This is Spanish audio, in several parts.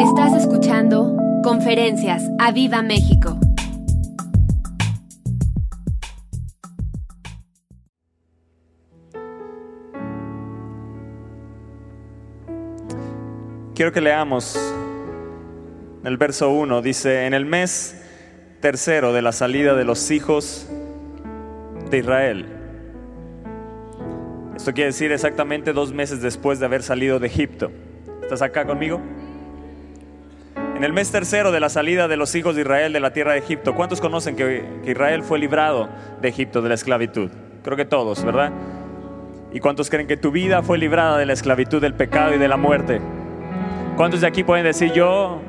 Estás escuchando Conferencias a Viva México. Quiero que leamos el verso 1. Dice, en el mes tercero de la salida de los hijos de Israel. Esto quiere decir exactamente dos meses después de haber salido de Egipto. ¿Estás acá conmigo? En el mes tercero de la salida de los hijos de Israel de la tierra de Egipto, ¿cuántos conocen que, Israel fue librado de Egipto, de la esclavitud? Creo que todos, ¿verdad? ¿Y cuántos creen que tu vida fue librada de la esclavitud, del pecado y de la muerte? ¿Cuántos de aquí pueden decir, yo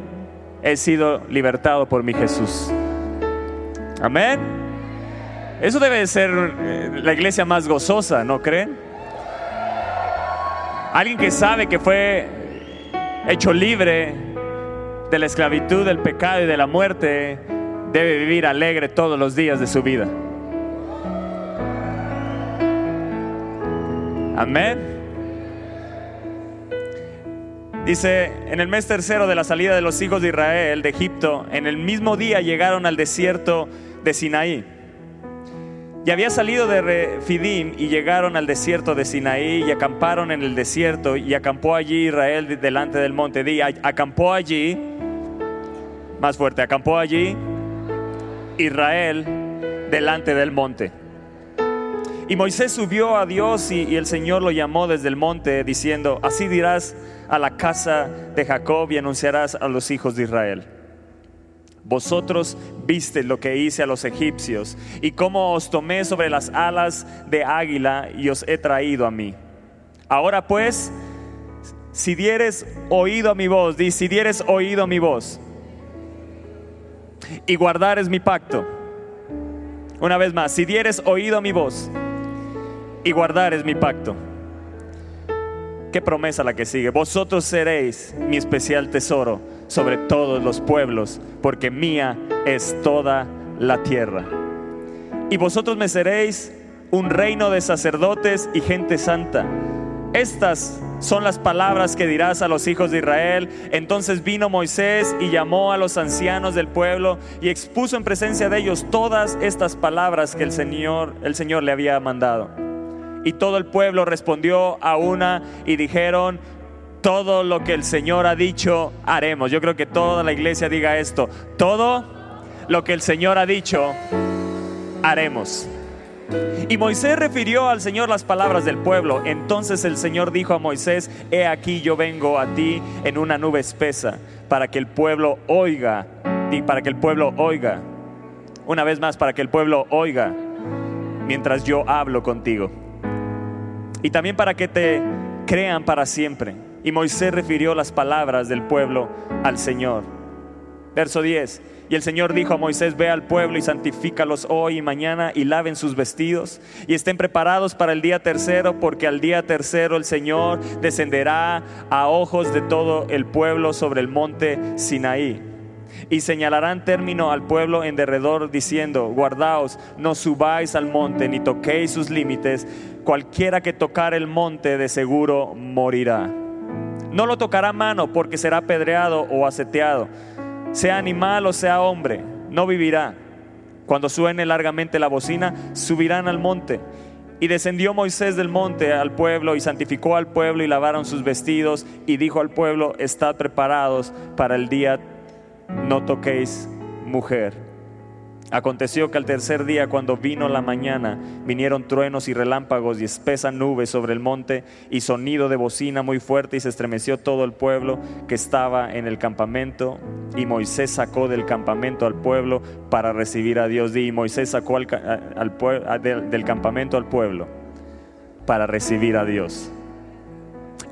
he sido libertado por mi Jesús? Amén. Eso debe de ser eh, la iglesia más gozosa, ¿no creen? Alguien que sabe que fue hecho libre de la esclavitud, del pecado y de la muerte, debe vivir alegre todos los días de su vida. Amén. Dice, en el mes tercero de la salida de los hijos de Israel de Egipto, en el mismo día llegaron al desierto de Sinaí. Y había salido de Refidim y llegaron al desierto de Sinaí y acamparon en el desierto y acampó allí Israel delante del monte. Di, acampó allí, más fuerte, acampó allí Israel delante del monte. Y Moisés subió a Dios y, el Señor lo llamó desde el monte diciendo, así dirás a la casa de Jacob y anunciarás a los hijos de Israel. Vosotros viste lo que hice a los egipcios y cómo os tomé sobre las alas de águila y os he traído a mí. Ahora pues, si dieres oído a mi voz, di, si dieres oído a mi voz y guardares mi pacto. Una vez más, si dieres oído a mi voz y guardares mi pacto. Qué promesa la que sigue. Vosotros seréis mi especial tesoro sobre todos los pueblos, porque mía es toda la tierra. Y vosotros me seréis un reino de sacerdotes y gente santa. Estas son las palabras que dirás a los hijos de Israel. Entonces vino Moisés y llamó a los ancianos del pueblo y expuso en presencia de ellos todas estas palabras que el Señor, el Señor le había mandado. Y todo el pueblo respondió a una y dijeron, todo lo que el Señor ha dicho, haremos. Yo creo que toda la iglesia diga esto, todo lo que el Señor ha dicho, haremos. Y Moisés refirió al Señor las palabras del pueblo. Entonces el Señor dijo a Moisés, he aquí yo vengo a ti en una nube espesa, para que el pueblo oiga, y para que el pueblo oiga. Una vez más, para que el pueblo oiga, mientras yo hablo contigo. Y también para que te crean para siempre. Y Moisés refirió las palabras del pueblo al Señor. Verso 10. Y el Señor dijo a Moisés, ve al pueblo y santifícalos hoy y mañana y laven sus vestidos y estén preparados para el día tercero, porque al día tercero el Señor descenderá a ojos de todo el pueblo sobre el monte Sinaí. Y señalarán término al pueblo en derredor diciendo, guardaos, no subáis al monte ni toquéis sus límites, cualquiera que tocar el monte de seguro morirá. No lo tocará mano porque será pedreado o aseteado sea animal o sea hombre, no vivirá. Cuando suene largamente la bocina, subirán al monte. Y descendió Moisés del monte al pueblo y santificó al pueblo y lavaron sus vestidos y dijo al pueblo, estad preparados para el día, no toquéis mujer. Aconteció que al tercer día, cuando vino la mañana, vinieron truenos y relámpagos y espesa nube sobre el monte y sonido de bocina muy fuerte y se estremeció todo el pueblo que estaba en el campamento. Y Moisés sacó del campamento al pueblo para recibir a Dios. Y Moisés sacó al, del, del campamento al pueblo para recibir a Dios.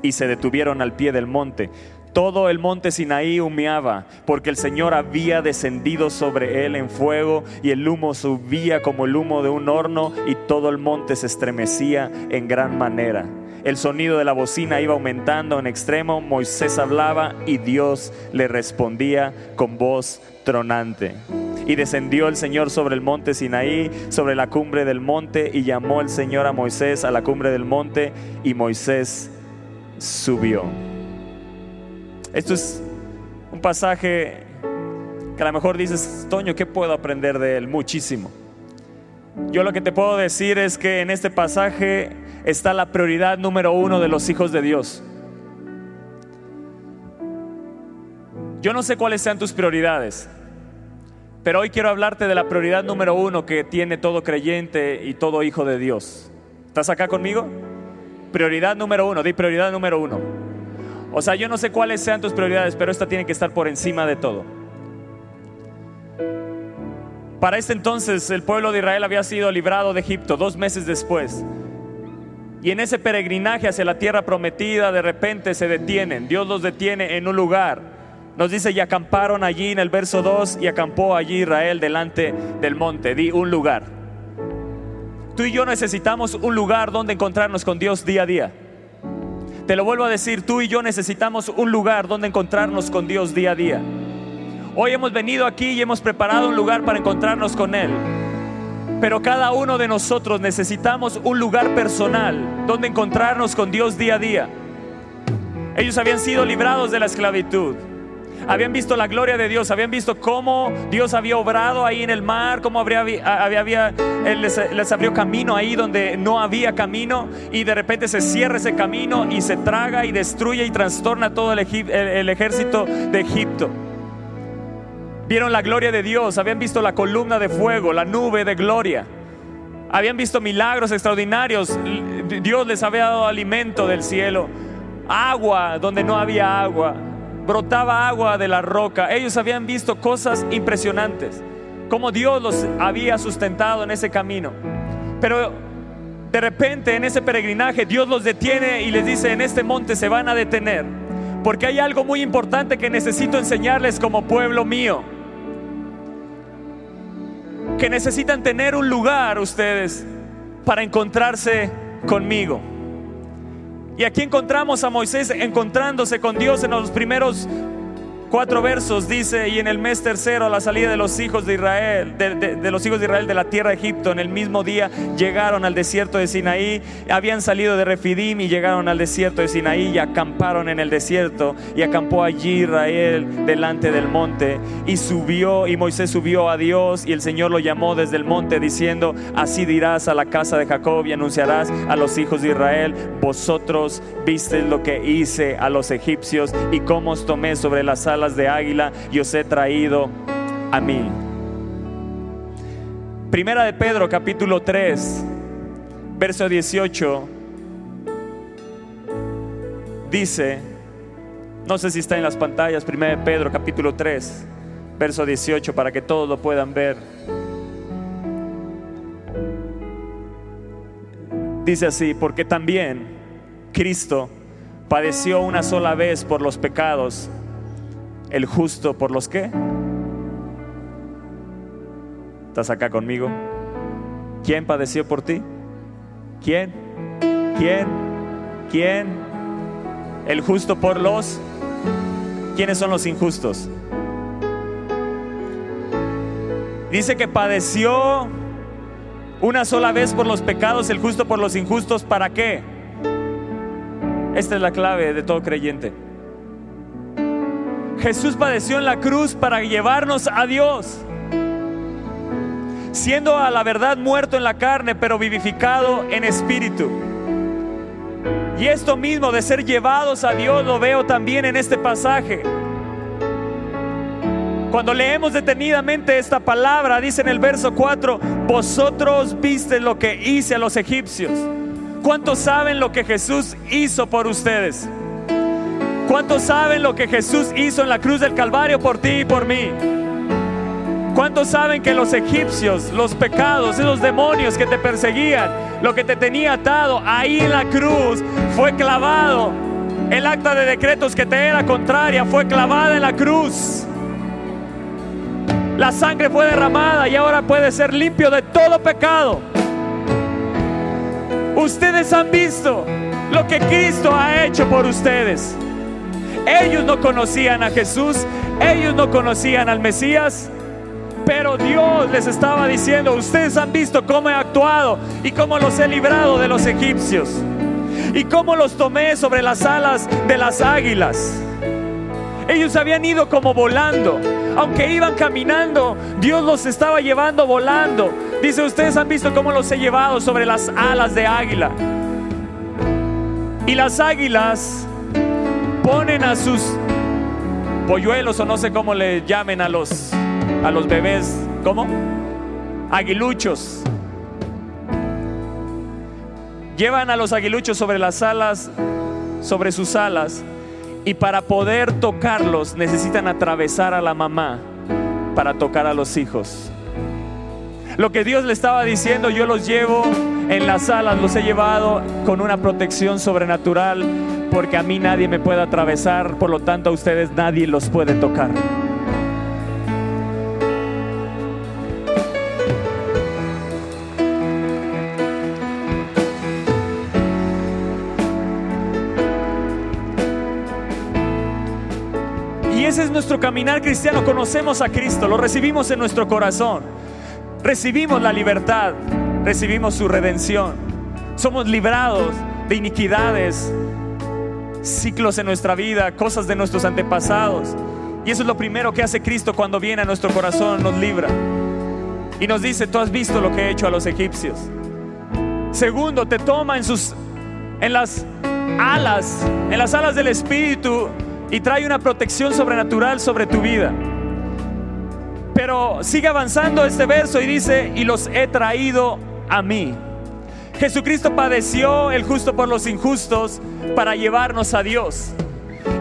Y se detuvieron al pie del monte todo el monte Sinaí humeaba, porque el Señor había descendido sobre él en fuego, y el humo subía como el humo de un horno, y todo el monte se estremecía en gran manera. El sonido de la bocina iba aumentando en extremo, Moisés hablaba y Dios le respondía con voz tronante. Y descendió el Señor sobre el monte Sinaí, sobre la cumbre del monte, y llamó el Señor a Moisés a la cumbre del monte, y Moisés subió. Esto es Un pasaje que a lo mejor dices, Toño, ¿qué puedo aprender de él? Muchísimo. Yo lo que te puedo decir es que en este pasaje está la prioridad número uno de los hijos de Dios. Yo no sé cuáles sean tus prioridades, pero hoy quiero hablarte de la prioridad número uno que tiene todo creyente y todo hijo de Dios. ¿Estás acá conmigo? Prioridad número uno, di prioridad número uno. O sea, yo no sé cuáles sean tus prioridades, pero esta tiene que estar por encima de todo. Para este entonces el pueblo de Israel había sido librado de Egipto dos meses después. Y en ese peregrinaje hacia la tierra prometida de repente se detienen. Dios los detiene en un lugar nos dice, y acamparon allí en el verso 2, y acampó allí Israel delante del monte. Di un lugar. Tú y yo necesitamos un lugar donde encontrarnos con Dios día a día. Te lo vuelvo a decir, tú y yo necesitamos un lugar donde encontrarnos con Dios día a día. Hoy hemos venido aquí y hemos preparado un lugar para encontrarnos con Él. Pero cada uno de nosotros necesitamos un lugar personal donde encontrarnos con Dios día a día. Ellos habían sido librados de la esclavitud habían visto la gloria de Dios, habían visto cómo Dios había obrado ahí en el mar, cómo había, había, Él les, abrió camino ahí donde no había camino y de repente se cierra ese camino y se traga y destruye y trastorna todo el, el ejército de Egipto. Vieron la gloria de Dios, habían visto la columna de fuego, la nube de gloria. Habían visto milagros extraordinarios. Dios les había dado alimento del cielo, agua donde no había agua brotaba agua de la roca. Ellos habían visto cosas impresionantes, como Dios los había sustentado en ese camino. Pero de repente en ese peregrinaje Dios los detiene y les dice, en este monte se van a detener, porque hay algo muy importante que necesito enseñarles como pueblo mío. Que necesitan tener un lugar ustedes para encontrarse conmigo. Y aquí encontramos a Moisés encontrándose con Dios en los primeros Cuatro versos dice, y en el mes tercero, a la salida de los hijos de Israel, de, los hijos de Israel de la tierra de Egipto, en el mismo día llegaron al desierto de Sinaí, habían salido de Refidim y llegaron al desierto de Sinaí y acamparon en el desierto, y acampó allí Israel delante del monte, y subió, y Moisés subió a Dios, y el Señor lo llamó desde el monte, diciendo, así dirás a la casa de Jacob y anunciarás a los hijos de Israel, vosotros visteis lo que hice a los egipcios y cómo os tomé sobre las de águila y os he traído a mí. Primera de Pedro capítulo 3, verso 18, dice, no sé si está en las pantallas, Primera de Pedro capítulo 3, verso 18, para que todos lo puedan ver. Dice así, porque también Cristo padeció una sola vez por los pecados el justo por los que. ¿Estás acá conmigo? ¿Quién padeció por ti? ¿Quién? ¿Quién? ¿Quién? El justo por los. ¿Quiénes son los injustos? Dice que padeció una sola vez por los pecados, el justo por los injustos. ¿Para qué? Esta es la clave de todo creyente. Jesús padeció en la cruz para llevarnos a Dios. Siendo a la verdad muerto en la carne, pero vivificado en espíritu. Y esto mismo de ser llevados a Dios lo veo también en este pasaje. Cuando leemos detenidamente esta palabra, dice en el verso 4, vosotros viste lo que hice a los egipcios. ¿Cuántos saben lo que Jesús hizo por ustedes? ¿Cuántos saben lo que Jesús hizo en la cruz del Calvario por ti y por mí? ¿Cuántos saben que los egipcios, los pecados, esos demonios que te perseguían, lo que te tenía atado ahí en la cruz, fue clavado? El acta de decretos que te era contraria fue clavada en la cruz. La sangre fue derramada y ahora puede ser limpio de todo pecado. Ustedes han visto lo que Cristo ha hecho por ustedes. Ellos no conocían a Jesús, ellos no conocían al Mesías, pero Dios les estaba diciendo, ustedes han visto cómo he actuado y cómo los he librado de los egipcios y cómo los tomé sobre las alas de las águilas. Ellos habían ido como volando. Aunque iban caminando, Dios los estaba llevando volando. Dice, ustedes han visto cómo los he llevado sobre las alas de águila. Y las águilas ponen a sus polluelos o no sé cómo le llamen a los a los bebés, ¿cómo? Aguiluchos. Llevan a los aguiluchos sobre las alas, sobre sus alas y para poder tocarlos necesitan atravesar a la mamá para tocar a los hijos. Lo que Dios le estaba diciendo, yo los llevo en las alas, los he llevado con una protección sobrenatural, porque a mí nadie me puede atravesar, por lo tanto a ustedes nadie los puede tocar. Y ese es nuestro caminar cristiano. Conocemos a Cristo, lo recibimos en nuestro corazón. Recibimos la libertad, recibimos su redención. Somos librados de iniquidades, ciclos en nuestra vida, cosas de nuestros antepasados. Y eso es lo primero que hace Cristo cuando viene a nuestro corazón, nos libra. Y nos dice, tú has visto lo que he hecho a los egipcios. Segundo, te toma en sus en las alas, en las alas del espíritu y trae una protección sobrenatural sobre tu vida. Pero sigue avanzando este verso y dice, y los he traído a mí. Jesucristo padeció el justo por los injustos para llevarnos a Dios.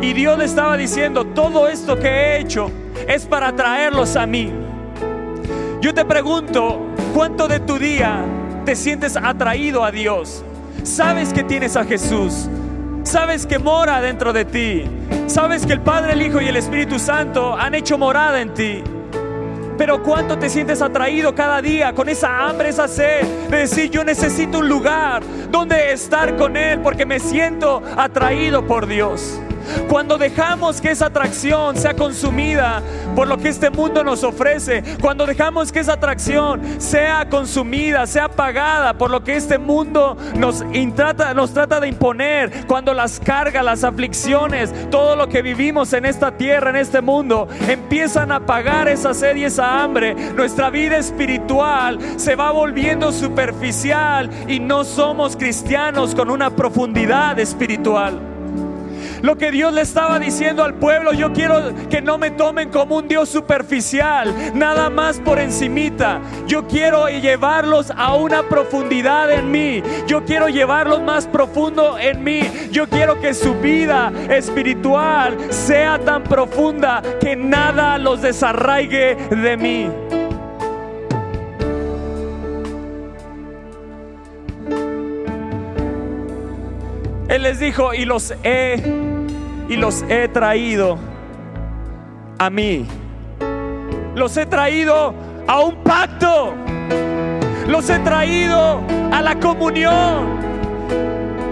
Y Dios le estaba diciendo, todo esto que he hecho es para traerlos a mí. Yo te pregunto, ¿cuánto de tu día te sientes atraído a Dios? Sabes que tienes a Jesús. Sabes que mora dentro de ti. Sabes que el Padre, el Hijo y el Espíritu Santo han hecho morada en ti. Pero cuánto te sientes atraído cada día con esa hambre, esa sed de decir yo necesito un lugar donde estar con Él porque me siento atraído por Dios. Cuando dejamos que esa atracción sea consumida por lo que este mundo nos ofrece, cuando dejamos que esa atracción sea consumida, sea pagada por lo que este mundo nos, trata, nos trata de imponer, cuando las cargas, las aflicciones, todo lo que vivimos en esta tierra, en este mundo, empiezan a pagar esa sed y esa hambre, nuestra vida espiritual se va volviendo superficial y no somos cristianos con una profundidad espiritual. Lo que Dios le estaba diciendo al pueblo, yo quiero que no me tomen como un Dios superficial, nada más por encimita. Yo quiero llevarlos a una profundidad en mí. Yo quiero llevarlos más profundo en mí. Yo quiero que su vida espiritual sea tan profunda que nada los desarraigue de mí. Él les dijo, y los he, y los he traído a mí. Los he traído a un pacto. Los he traído a la comunión.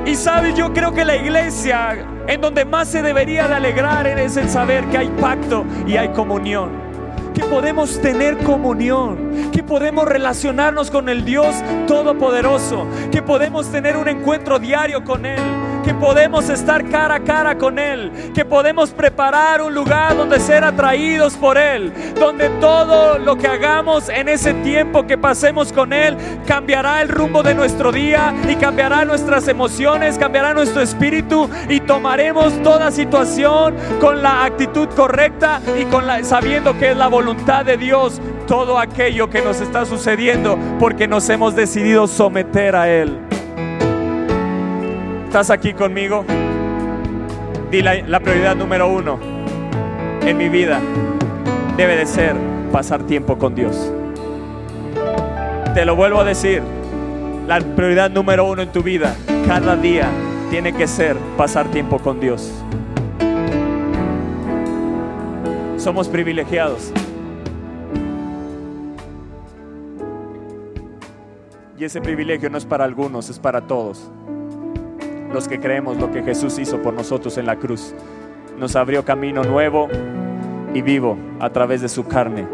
Y sabes, yo creo que la iglesia en donde más se debería de alegrar es el saber que hay pacto y hay comunión que podemos tener comunión, que podemos relacionarnos con el Dios Todopoderoso, que podemos tener un encuentro diario con Él que podemos estar cara a cara con Él, que podemos preparar un lugar donde ser atraídos por Él, donde todo lo que hagamos en ese tiempo que pasemos con Él cambiará el rumbo de nuestro día y cambiará nuestras emociones, cambiará nuestro espíritu y tomaremos toda situación con la actitud correcta y con la, sabiendo que es la voluntad de Dios todo aquello que nos está sucediendo porque nos hemos decidido someter a Él. ¿Estás aquí conmigo? Di la, prioridad número uno en mi vida debe de ser pasar tiempo con Dios. Te lo vuelvo a decir, la prioridad número uno en tu vida cada día tiene que ser pasar tiempo con Dios. Somos privilegiados. Y ese privilegio no es para algunos, es para todos los que creemos lo que Jesús hizo por nosotros en la cruz. Nos abrió camino nuevo y vivo a través de su carne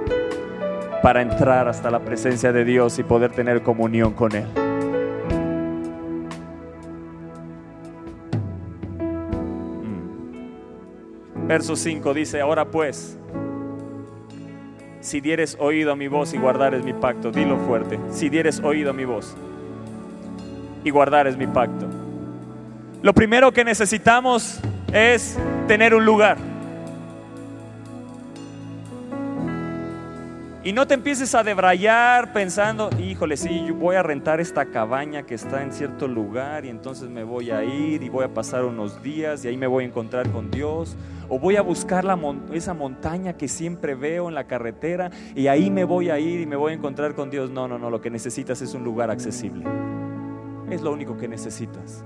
para entrar hasta la presencia de Dios y poder tener comunión con Él. Mm. Verso 5 dice, ahora pues, si dieres oído a mi voz y guardares mi pacto, dilo fuerte, si dieres oído a mi voz y guardares mi pacto. Lo primero que necesitamos es tener un lugar. Y no te empieces a debrayar pensando, híjole, sí, yo voy a rentar esta cabaña que está en cierto lugar y entonces me voy a ir y voy a pasar unos días y ahí me voy a encontrar con Dios. O voy a buscar esa montaña que siempre veo en la carretera y ahí me voy a ir y me voy a encontrar con Dios. No, no, no, lo que necesitas es un lugar accesible. Es lo único que necesitas.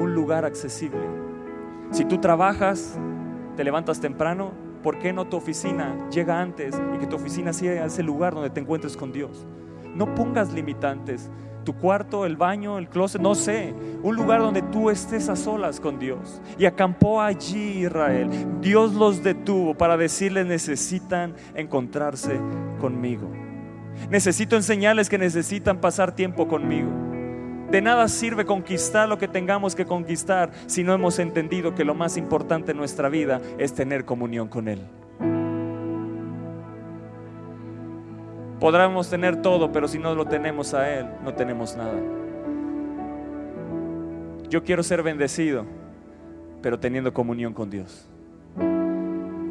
Un lugar accesible. Si tú trabajas, te levantas temprano, ¿por qué no tu oficina llega antes y que tu oficina sea ese lugar donde te encuentres con Dios? No pongas limitantes. Tu cuarto, el baño, el closet, no sé. Un lugar donde tú estés a solas con Dios. Y acampó allí Israel. Dios los detuvo para decirles necesitan encontrarse conmigo. Necesito enseñarles que necesitan pasar tiempo conmigo. De nada sirve conquistar lo que tengamos que conquistar si no hemos entendido que lo más importante en nuestra vida es tener comunión con Él. Podremos tener todo, pero si no lo tenemos a Él, no tenemos nada. Yo quiero ser bendecido, pero teniendo comunión con Dios.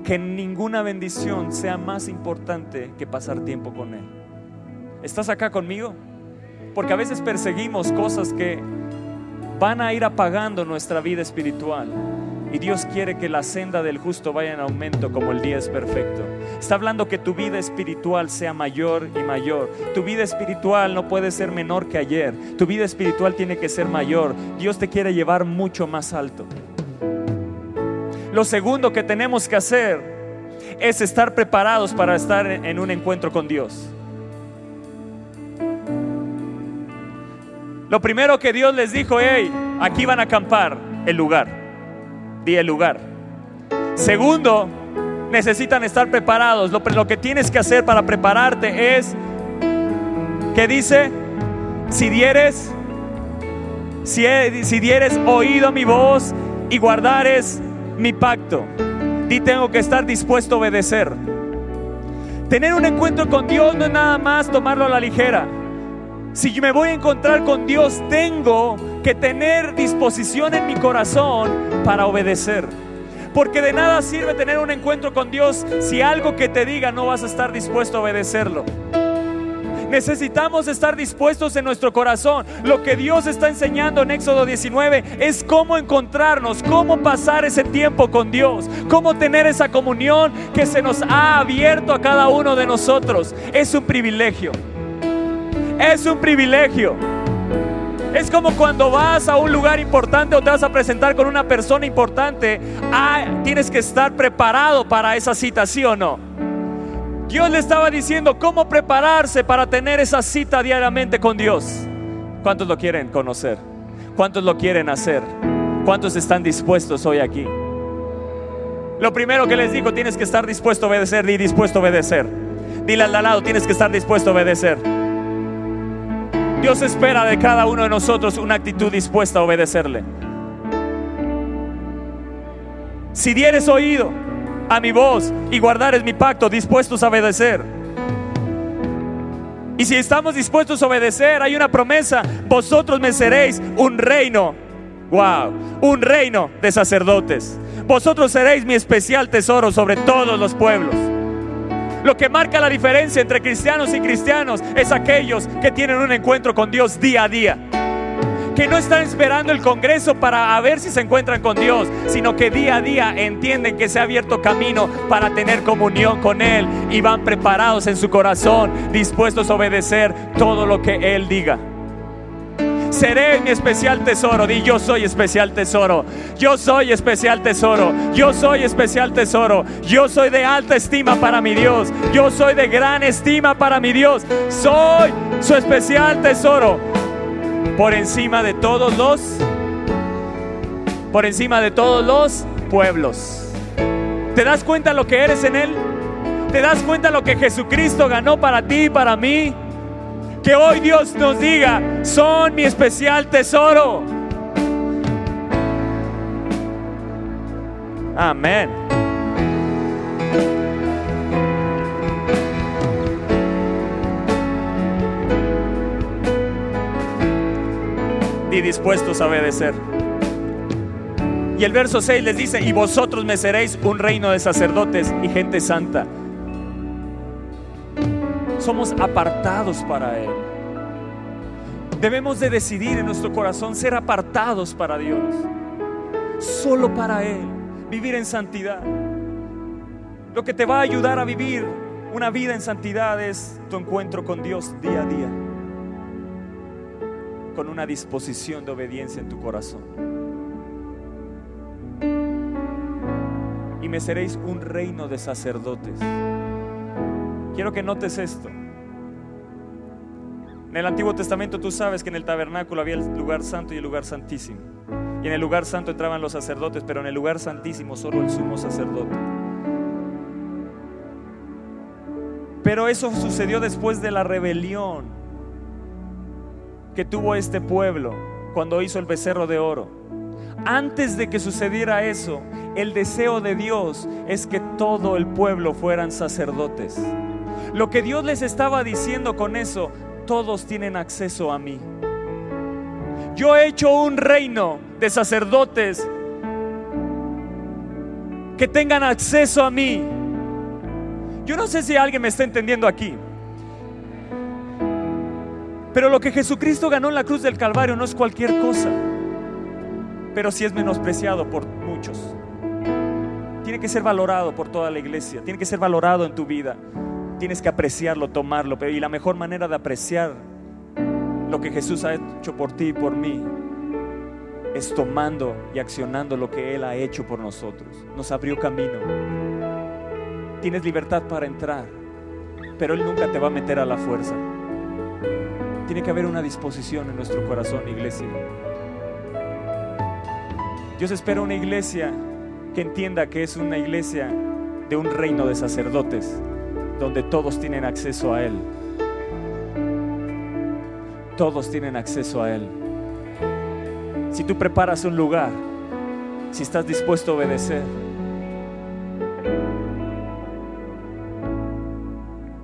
Que ninguna bendición sea más importante que pasar tiempo con Él. ¿Estás acá conmigo? Porque a veces perseguimos cosas que van a ir apagando nuestra vida espiritual. Y Dios quiere que la senda del justo vaya en aumento como el día es perfecto. Está hablando que tu vida espiritual sea mayor y mayor. Tu vida espiritual no puede ser menor que ayer. Tu vida espiritual tiene que ser mayor. Dios te quiere llevar mucho más alto. Lo segundo que tenemos que hacer es estar preparados para estar en un encuentro con Dios. Lo primero que Dios les dijo, hey, aquí van a acampar el lugar. Di el lugar. Segundo, necesitan estar preparados. Lo, que tienes que hacer para prepararte es, ¿qué dice? Si dieres, si, si dieres oído a mi voz y guardares mi pacto, di tengo que estar dispuesto a obedecer. Tener un encuentro con Dios no es nada más tomarlo a la ligera. Si me voy a encontrar con Dios, tengo que tener disposición en mi corazón para obedecer. Porque de nada sirve tener un encuentro con Dios si algo que te diga no vas a estar dispuesto a obedecerlo. Necesitamos estar dispuestos en nuestro corazón. Lo que Dios está enseñando en Éxodo 19 es cómo encontrarnos, cómo pasar ese tiempo con Dios, cómo tener esa comunión que se nos ha abierto a cada uno de nosotros. Es un privilegio. Es un privilegio. Es como cuando vas a un lugar importante o te vas a presentar con una persona importante. Ah, tienes que estar preparado para esa cita, ¿sí o no? Dios le estaba diciendo cómo prepararse para tener esa cita diariamente con Dios. ¿Cuántos lo quieren conocer? ¿Cuántos lo quieren hacer? ¿Cuántos están dispuestos hoy aquí? Lo primero que les digo, tienes que estar dispuesto a obedecer, di dispuesto a obedecer. Dile al lado, tienes que estar dispuesto a obedecer. Dios espera de cada uno de nosotros una actitud dispuesta a obedecerle. Si dieres oído a mi voz y guardares mi pacto, dispuestos a obedecer. Y si estamos dispuestos a obedecer, hay una promesa, vosotros me seréis un reino. Wow, un reino de sacerdotes. Vosotros seréis mi especial tesoro sobre todos los pueblos. Lo que marca la diferencia entre cristianos y cristianos es aquellos que tienen un encuentro con Dios día a día. Que no están esperando el Congreso para ver si se encuentran con Dios, sino que día a día entienden que se ha abierto camino para tener comunión con Él y van preparados en su corazón, dispuestos a obedecer todo lo que Él diga seré mi especial tesoro. Di yo soy especial tesoro. Yo soy especial tesoro. Yo soy especial tesoro. Yo soy de alta estima para mi Dios. Yo soy de gran estima para mi Dios. Soy su especial tesoro. Por encima de todos los por encima de todos los pueblos. ¿Te das cuenta lo que eres en él? ¿Te das cuenta lo que Jesucristo ganó para ti y para mí? Que hoy Dios nos diga, son mi especial tesoro. Amén. Y dispuestos a obedecer. Y el verso 6 les dice, y vosotros me seréis un reino de sacerdotes y gente santa. Somos apartados para Él. Debemos de decidir en nuestro corazón ser apartados para Dios. Solo para Él. Vivir en santidad. Lo que te va a ayudar a vivir una vida en santidad es tu encuentro con Dios día a día. Con una disposición de obediencia en tu corazón. Y me seréis un reino de sacerdotes. Quiero que notes esto. En el Antiguo Testamento tú sabes que en el tabernáculo había el lugar santo y el lugar santísimo. Y en el lugar santo entraban los sacerdotes, pero en el lugar santísimo solo el sumo sacerdote. Pero eso sucedió después de la rebelión que tuvo este pueblo cuando hizo el becerro de oro. Antes de que sucediera eso, el deseo de Dios es que todo el pueblo fueran sacerdotes. Lo que Dios les estaba diciendo con eso, todos tienen acceso a mí. Yo he hecho un reino de sacerdotes que tengan acceso a mí. Yo no sé si alguien me está entendiendo aquí. Pero lo que Jesucristo ganó en la cruz del Calvario no es cualquier cosa. Pero sí es menospreciado por muchos. Tiene que ser valorado por toda la iglesia. Tiene que ser valorado en tu vida tienes que apreciarlo, tomarlo. Y la mejor manera de apreciar lo que Jesús ha hecho por ti y por mí es tomando y accionando lo que Él ha hecho por nosotros. Nos abrió camino. Tienes libertad para entrar, pero Él nunca te va a meter a la fuerza. Tiene que haber una disposición en nuestro corazón, iglesia. Dios espera una iglesia que entienda que es una iglesia de un reino de sacerdotes donde todos tienen acceso a Él. Todos tienen acceso a Él. Si tú preparas un lugar, si estás dispuesto a obedecer,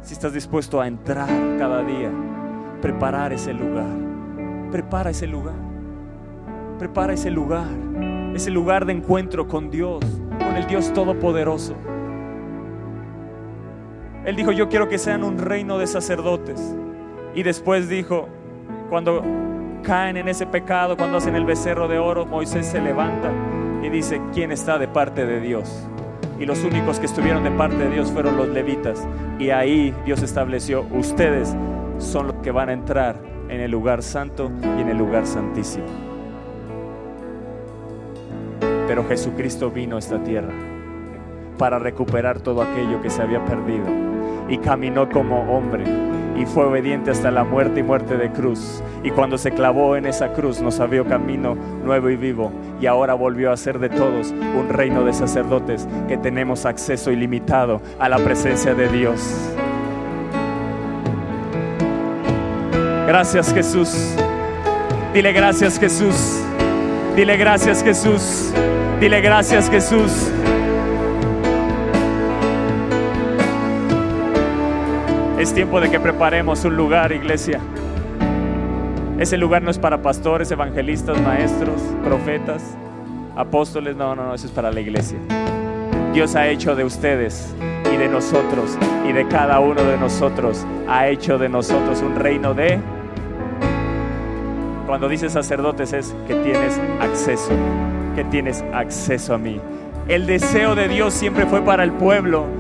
si estás dispuesto a entrar cada día, preparar ese lugar, prepara ese lugar, prepara ese lugar, ese lugar de encuentro con Dios, con el Dios Todopoderoso. Él dijo, yo quiero que sean un reino de sacerdotes. Y después dijo, cuando caen en ese pecado, cuando hacen el becerro de oro, Moisés se levanta y dice, ¿quién está de parte de Dios? Y los únicos que estuvieron de parte de Dios fueron los levitas. Y ahí Dios estableció, ustedes son los que van a entrar en el lugar santo y en el lugar santísimo. Pero Jesucristo vino a esta tierra para recuperar todo aquello que se había perdido. Y caminó como hombre y fue obediente hasta la muerte y muerte de cruz. Y cuando se clavó en esa cruz nos abrió camino nuevo y vivo. Y ahora volvió a ser de todos un reino de sacerdotes que tenemos acceso ilimitado a la presencia de Dios. Gracias Jesús. Dile gracias Jesús. Dile gracias Jesús. Dile gracias Jesús. Es tiempo de que preparemos un lugar, iglesia. Ese lugar no es para pastores, evangelistas, maestros, profetas, apóstoles. No, no, no, eso es para la iglesia. Dios ha hecho de ustedes y de nosotros y de cada uno de nosotros, ha hecho de nosotros un reino de... Cuando dice sacerdotes es que tienes acceso, que tienes acceso a mí. El deseo de Dios siempre fue para el pueblo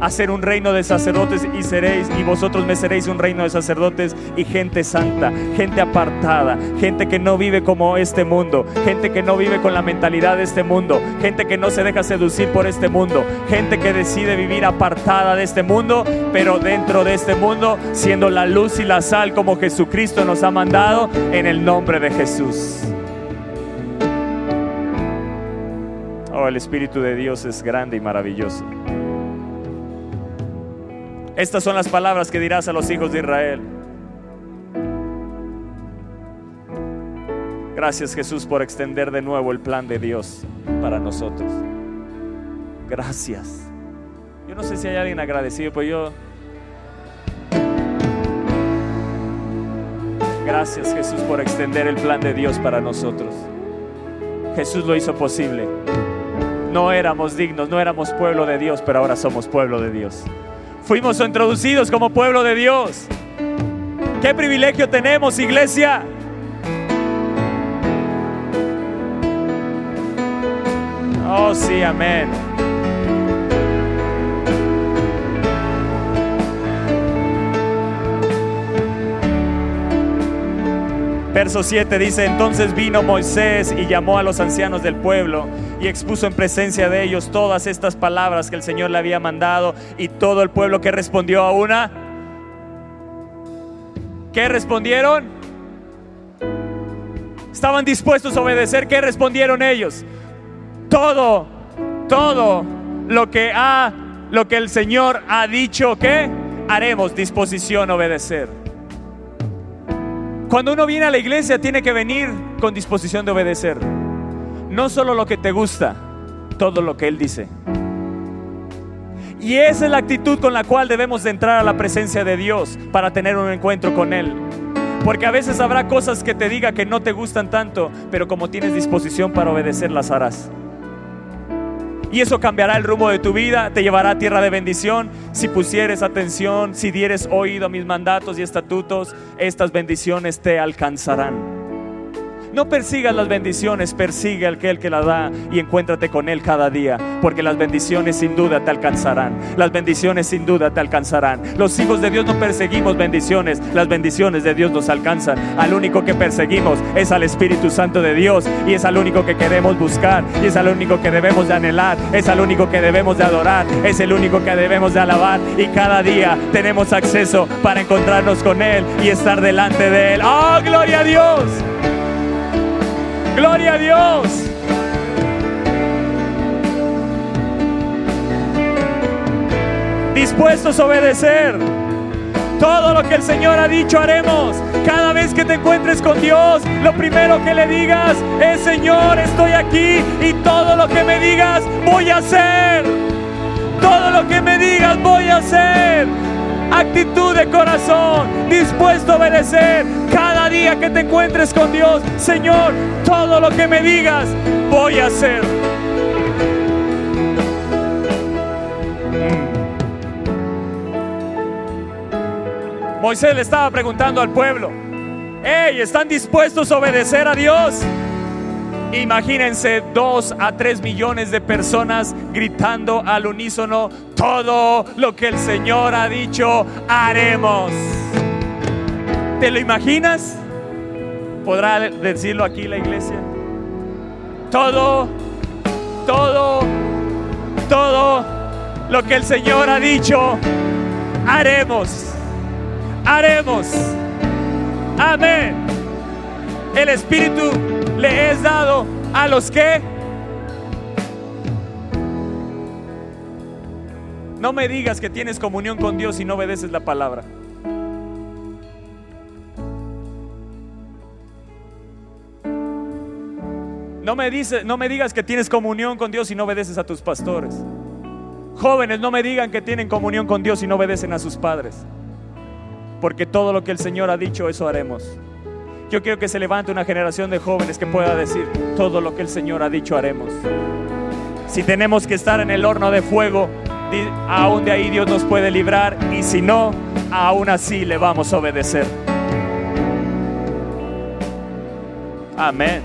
hacer un reino de sacerdotes y seréis, y vosotros me seréis un reino de sacerdotes y gente santa, gente apartada, gente que no vive como este mundo, gente que no vive con la mentalidad de este mundo, gente que no se deja seducir por este mundo, gente que decide vivir apartada de este mundo, pero dentro de este mundo siendo la luz y la sal como Jesucristo nos ha mandado en el nombre de Jesús. Oh, el Espíritu de Dios es grande y maravilloso. Estas son las palabras que dirás a los hijos de Israel. Gracias Jesús por extender de nuevo el plan de Dios para nosotros. Gracias. Yo no sé si hay alguien agradecido, pero yo... Gracias Jesús por extender el plan de Dios para nosotros. Jesús lo hizo posible. No éramos dignos, no éramos pueblo de Dios, pero ahora somos pueblo de Dios. Fuimos introducidos como pueblo de Dios. ¿Qué privilegio tenemos, iglesia? Oh, sí, amén. Verso 7 dice, entonces vino Moisés y llamó a los ancianos del pueblo y expuso en presencia de ellos todas estas palabras que el Señor le había mandado y todo el pueblo que respondió a una. ¿Qué respondieron? Estaban dispuestos a obedecer. ¿Qué respondieron ellos? Todo, todo lo que ha, lo que el Señor ha dicho que haremos disposición a obedecer. Cuando uno viene a la iglesia tiene que venir con disposición de obedecer. No solo lo que te gusta, todo lo que Él dice. Y esa es la actitud con la cual debemos de entrar a la presencia de Dios para tener un encuentro con Él. Porque a veces habrá cosas que te diga que no te gustan tanto, pero como tienes disposición para obedecer, las harás. Y eso cambiará el rumbo de tu vida, te llevará a tierra de bendición. Si pusieres atención, si dieres oído a mis mandatos y estatutos, estas bendiciones te alcanzarán. No persigas las bendiciones, persigue al que el que la da y encuéntrate con él cada día, porque las bendiciones sin duda te alcanzarán. Las bendiciones sin duda te alcanzarán. Los hijos de Dios no perseguimos bendiciones, las bendiciones de Dios nos alcanzan. Al único que perseguimos es al Espíritu Santo de Dios y es al único que queremos buscar y es al único que debemos de anhelar, es al único que debemos de adorar, es el único que debemos de alabar y cada día tenemos acceso para encontrarnos con él y estar delante de él. ¡Oh, gloria a Dios! Gloria a Dios. Dispuestos a obedecer. Todo lo que el Señor ha dicho haremos. Cada vez que te encuentres con Dios, lo primero que le digas es, Señor, estoy aquí y todo lo que me digas voy a hacer. Todo lo que me digas voy a hacer actitud de corazón, dispuesto a obedecer cada día que te encuentres con Dios. Señor, todo lo que me digas, voy a hacer. Mm. Moisés le estaba preguntando al pueblo, hey, ¿están dispuestos a obedecer a Dios? Imagínense dos a tres millones de personas gritando al unísono, todo lo que el Señor ha dicho, haremos. ¿Te lo imaginas? ¿Podrá decirlo aquí la iglesia? Todo, todo, todo lo que el Señor ha dicho, haremos. Haremos. Amén. El Espíritu le es dado a los que no me digas que tienes comunión con Dios y no obedeces la palabra. No me, dice, no me digas que tienes comunión con Dios y no obedeces a tus pastores. Jóvenes, no me digan que tienen comunión con Dios y no obedecen a sus padres. Porque todo lo que el Señor ha dicho, eso haremos. Yo quiero que se levante una generación de jóvenes que pueda decir, todo lo que el Señor ha dicho haremos. Si tenemos que estar en el horno de fuego, aún de ahí Dios nos puede librar y si no, aún así le vamos a obedecer. Amén.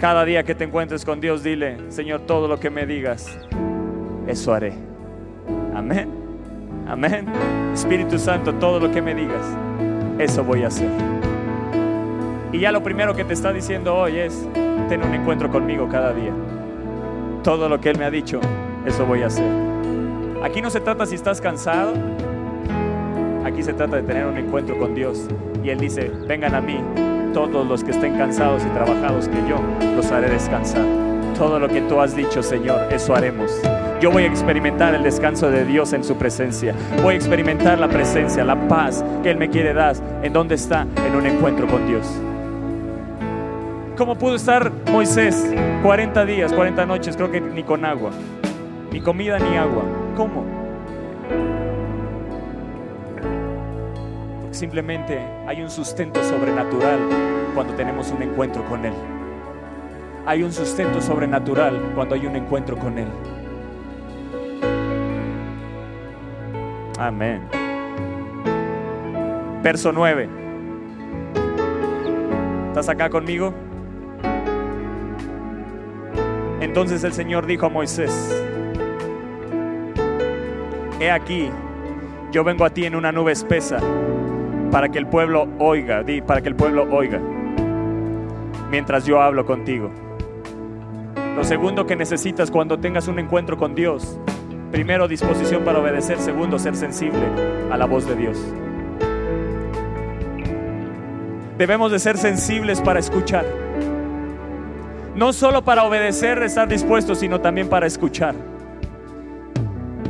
Cada día que te encuentres con Dios, dile, Señor, todo lo que me digas, eso haré. Amén. Amén. Espíritu Santo, todo lo que me digas, eso voy a hacer. Y ya lo primero que te está diciendo hoy es, ten un encuentro conmigo cada día. Todo lo que Él me ha dicho, eso voy a hacer. Aquí no se trata si estás cansado, aquí se trata de tener un encuentro con Dios. Y Él dice, vengan a mí todos los que estén cansados y trabajados, que yo los haré descansar. Todo lo que tú has dicho, Señor, eso haremos. Yo voy a experimentar el descanso de Dios en su presencia. Voy a experimentar la presencia, la paz que Él me quiere dar. ¿En dónde está? En un encuentro con Dios. ¿Cómo pudo estar Moisés 40 días, 40 noches, creo que ni con agua? Ni comida ni agua. ¿Cómo? simplemente hay un sustento sobrenatural cuando tenemos un encuentro con Él. Hay un sustento sobrenatural cuando hay un encuentro con Él. Amén. Verso 9. ¿Estás acá conmigo? Entonces el Señor dijo a Moisés, He aquí, yo vengo a ti en una nube espesa para que el pueblo oiga, di, para que el pueblo oiga, mientras yo hablo contigo. Lo segundo que necesitas cuando tengas un encuentro con Dios, primero disposición para obedecer, segundo ser sensible a la voz de Dios. Debemos de ser sensibles para escuchar. No solo para obedecer, estar dispuestos, sino también para escuchar.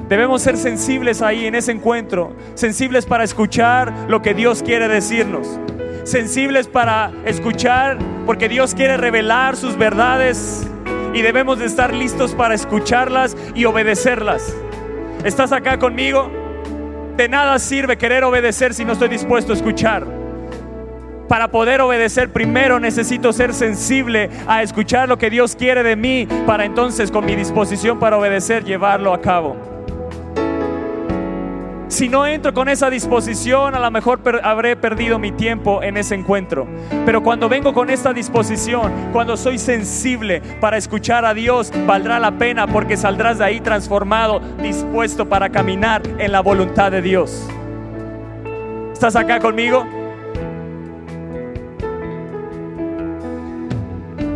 Debemos ser sensibles ahí en ese encuentro, sensibles para escuchar lo que Dios quiere decirnos, sensibles para escuchar porque Dios quiere revelar sus verdades y debemos de estar listos para escucharlas y obedecerlas. ¿Estás acá conmigo? De nada sirve querer obedecer si no estoy dispuesto a escuchar. Para poder obedecer primero necesito ser sensible a escuchar lo que Dios quiere de mí para entonces con mi disposición para obedecer llevarlo a cabo. Si no entro con esa disposición, a lo mejor habré perdido mi tiempo en ese encuentro. Pero cuando vengo con esta disposición, cuando soy sensible para escuchar a Dios, valdrá la pena porque saldrás de ahí transformado, dispuesto para caminar en la voluntad de Dios. ¿Estás acá conmigo?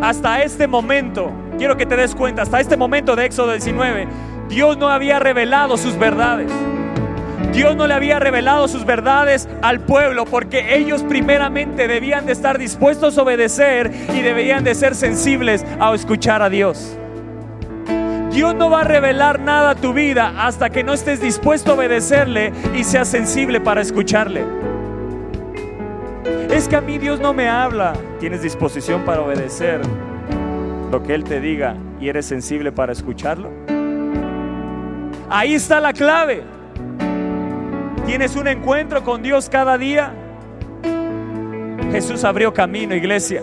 Hasta este momento, quiero que te des cuenta, hasta este momento de Éxodo 19, Dios no había revelado sus verdades. Dios no le había revelado sus verdades al pueblo porque ellos primeramente debían de estar dispuestos a obedecer y deberían de ser sensibles a escuchar a Dios. Dios no va a revelar nada a tu vida hasta que no estés dispuesto a obedecerle y seas sensible para escucharle. Es que a mí Dios no me habla. ¿Tienes disposición para obedecer lo que Él te diga y eres sensible para escucharlo? Ahí está la clave. ¿Tienes un encuentro con Dios cada día? Jesús abrió camino, iglesia.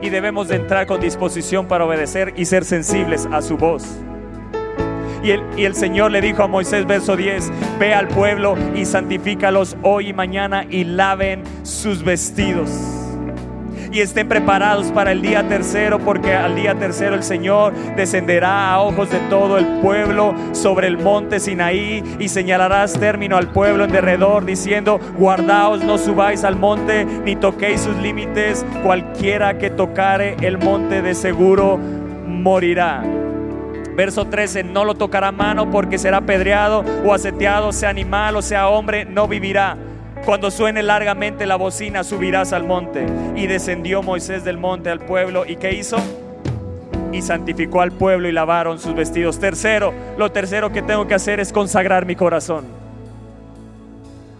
Y debemos de entrar con disposición para obedecer y ser sensibles a su voz. Y el, y el, Señor le dijo a Moisés, verso 10, ve al pueblo y santifícalos hoy y mañana y laven sus vestidos y estén preparados para el día tercero, porque al día tercero el Señor descenderá a ojos de todo el pueblo sobre el monte Sinaí y señalarás término al pueblo en derredor, diciendo, guardaos, no subáis al monte, ni toquéis sus límites, cualquiera que tocare el monte de seguro morirá. Verso 13, no lo tocará mano porque será pedreado o aseteado, sea animal o sea hombre, no vivirá. Cuando suene largamente la bocina, subirás al monte. Y descendió Moisés del monte al pueblo. ¿Y qué hizo? Y santificó al pueblo y lavaron sus vestidos. Tercero, lo tercero que tengo que hacer es consagrar mi corazón.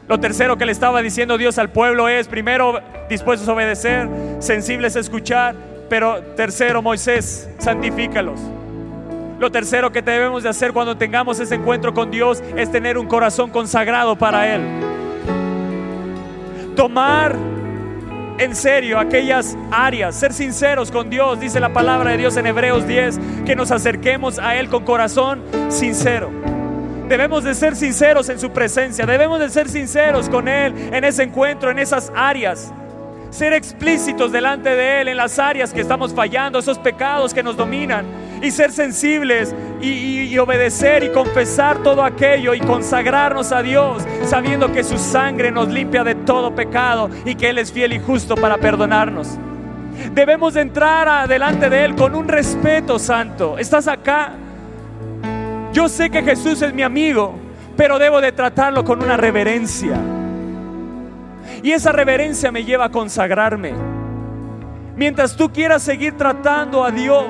Lo tercero que le estaba diciendo Dios al pueblo es, primero, dispuestos a obedecer, sensibles a escuchar, pero tercero, Moisés, santifícalos. Lo tercero que debemos de hacer cuando tengamos ese encuentro con Dios es tener un corazón consagrado para Él tomar en serio aquellas áreas, ser sinceros con Dios, dice la palabra de Dios en Hebreos 10, que nos acerquemos a Él con corazón sincero. Debemos de ser sinceros en su presencia, debemos de ser sinceros con Él en ese encuentro, en esas áreas. Ser explícitos delante de Él en las áreas que estamos fallando, esos pecados que nos dominan y ser sensibles y, obedecer y confesar todo aquello y consagrarnos a Dios, sabiendo que su sangre nos limpia de todo pecado y que Él es fiel y justo para perdonarnos. Debemos de entrar adelante de Él con un respeto santo. ¿Estás acá? Yo sé que Jesús es mi amigo, pero debo de tratarlo con una reverencia. Y esa reverencia me lleva a consagrarme. Mientras tú quieras seguir tratando a Dios,